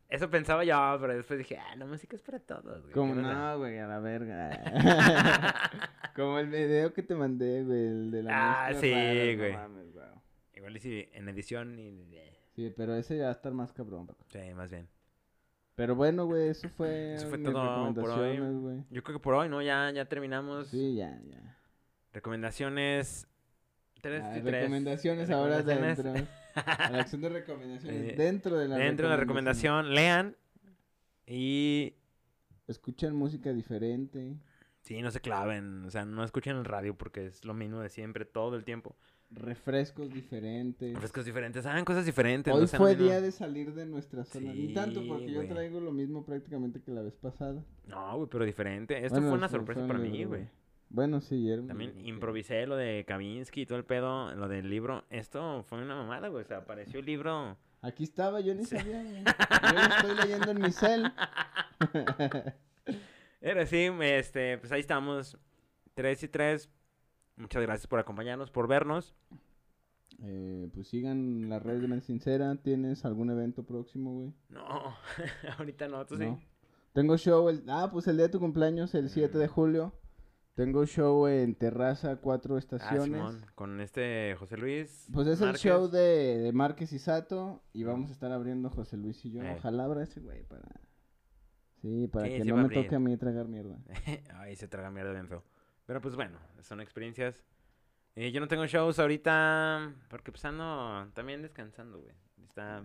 Speaker 2: Eso pensaba yo, pero después dije, ah, la música es para todos, güey.
Speaker 1: Como
Speaker 2: ¿qué onda?".
Speaker 1: no, güey, a la verga. Como el video que te mandé, güey, el de la
Speaker 2: Ah, sí,
Speaker 1: rara, no
Speaker 2: güey.
Speaker 1: mames, güey.
Speaker 2: Igual y si en edición y...
Speaker 1: Sí, pero ese ya va a estar más cabrón.
Speaker 2: Sí, más bien.
Speaker 1: Pero bueno, güey, eso fue,
Speaker 2: Eso fue
Speaker 1: mis
Speaker 2: todo por hoy.
Speaker 1: güey.
Speaker 2: Yo creo que por hoy, ¿no? Ya, ya terminamos.
Speaker 1: Sí, ya, ya.
Speaker 2: Recomendaciones... Tres
Speaker 1: Ah,
Speaker 2: tres.
Speaker 1: recomendaciones ahora
Speaker 2: Recomendaciones.
Speaker 1: A la acción de recomendaciones.
Speaker 2: Eh,
Speaker 1: dentro de la
Speaker 2: Dentro de la recomendación, lean. Y...
Speaker 1: Escuchen música diferente.
Speaker 2: Sí, no se claven. O sea, no escuchen el radio porque es lo mismo de siempre, todo el tiempo.
Speaker 1: Refrescos diferentes.
Speaker 2: Frescos diferentes, hagan cosas diferentes.
Speaker 1: Hoy
Speaker 2: no
Speaker 1: fue día de salir de nuestra zona. Ni tanto porque yo traigo lo mismo prácticamente que la vez pasada.
Speaker 2: No, güey, pero diferente. Esto
Speaker 1: Bueno,
Speaker 2: fue una sorpresa para mí, güey.
Speaker 1: Bueno, sí, era un
Speaker 2: También improvisé lo de Kavinsky y todo el pedo, lo del libro. Esto fue una mamada, güey. O sea, apareció el libro.
Speaker 1: Aquí estaba, yo ni
Speaker 2: Sí.
Speaker 1: sabía. güey. Yo lo estoy leyendo en mi cel.
Speaker 2: Era así, este, pues ahí estamos. Tres y tres. Muchas gracias por acompañarnos, por vernos.
Speaker 1: Eh, pues sigan las redes de Mente Sincera. ¿Tienes algún evento próximo, güey?
Speaker 2: No, ahorita no, tú sí.
Speaker 1: ¿No? Tengo show, el... ah, pues el día de tu cumpleaños, el 7 de
Speaker 2: Mm.
Speaker 1: julio. Tengo show en Terraza, cuatro
Speaker 2: Ah,
Speaker 1: estaciones.
Speaker 2: Simón, con este José Luis.
Speaker 1: Pues es
Speaker 2: Márquez.
Speaker 1: el show de, de Márquez y Sato y vamos a estar abriendo José Luis y yo.
Speaker 2: Eh.
Speaker 1: Ojalá abra ese güey para... Sí, para
Speaker 2: Sí,
Speaker 1: que no me
Speaker 2: abrir.
Speaker 1: toque a mí tragar mierda.
Speaker 2: Ay, se traga mierda bien feo. Pero pues bueno, son experiencias. Eh, yo no tengo shows ahorita porque pues ando también descansando, güey. Está...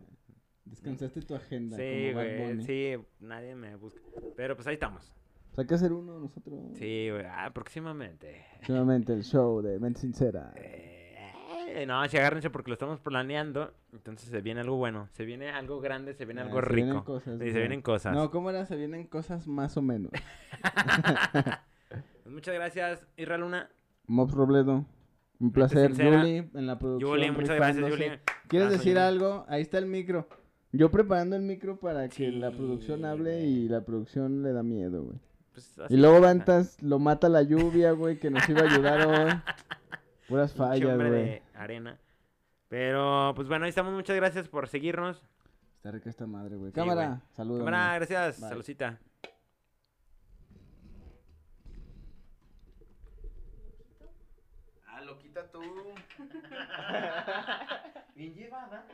Speaker 1: Descansaste tu agenda.
Speaker 2: Sí, güey, sí, nadie me busca. Pero pues ahí estamos.
Speaker 1: Pues hay que hacer uno nosotros.
Speaker 2: Sí, güey, ah, próximamente.
Speaker 1: Próximamente el show de Mente Sincera.
Speaker 2: Eh, no, si agárrense porque lo estamos planeando. Entonces se viene algo bueno. Se viene algo grande, se viene
Speaker 1: Ah,
Speaker 2: algo
Speaker 1: se vienen
Speaker 2: rico.
Speaker 1: cosas,
Speaker 2: Sí, se vienen cosas.
Speaker 1: No, ¿cómo era? Se vienen cosas más o menos.
Speaker 2: Pues muchas gracias, Irra Luna.
Speaker 1: Mobs Robledo. Un placer. Julie en la producción.
Speaker 2: Yuli, muchas gracias. Yuli.
Speaker 1: ¿Quieres
Speaker 2: Abrazo,
Speaker 1: decir
Speaker 2: Yuli.
Speaker 1: algo? Ahí está el micro. Yo preparando el micro para que la producción hable y la producción le da miedo, güey.
Speaker 2: Pues,
Speaker 1: Y luego
Speaker 2: pasa.
Speaker 1: Ventas lo mata la lluvia, güey, que nos iba a ayudar hoy. Puras fallas, güey.
Speaker 2: de arena. Pero, pues bueno, ahí estamos. Muchas gracias por seguirnos.
Speaker 1: Está rica esta madre, güey.
Speaker 2: Sí,
Speaker 1: Cámara,
Speaker 2: güey.
Speaker 1: saludos.
Speaker 2: Cámara, gracias.
Speaker 1: Bye.
Speaker 2: Saludcita.
Speaker 1: Ah, lo quita tú. Bien llevada.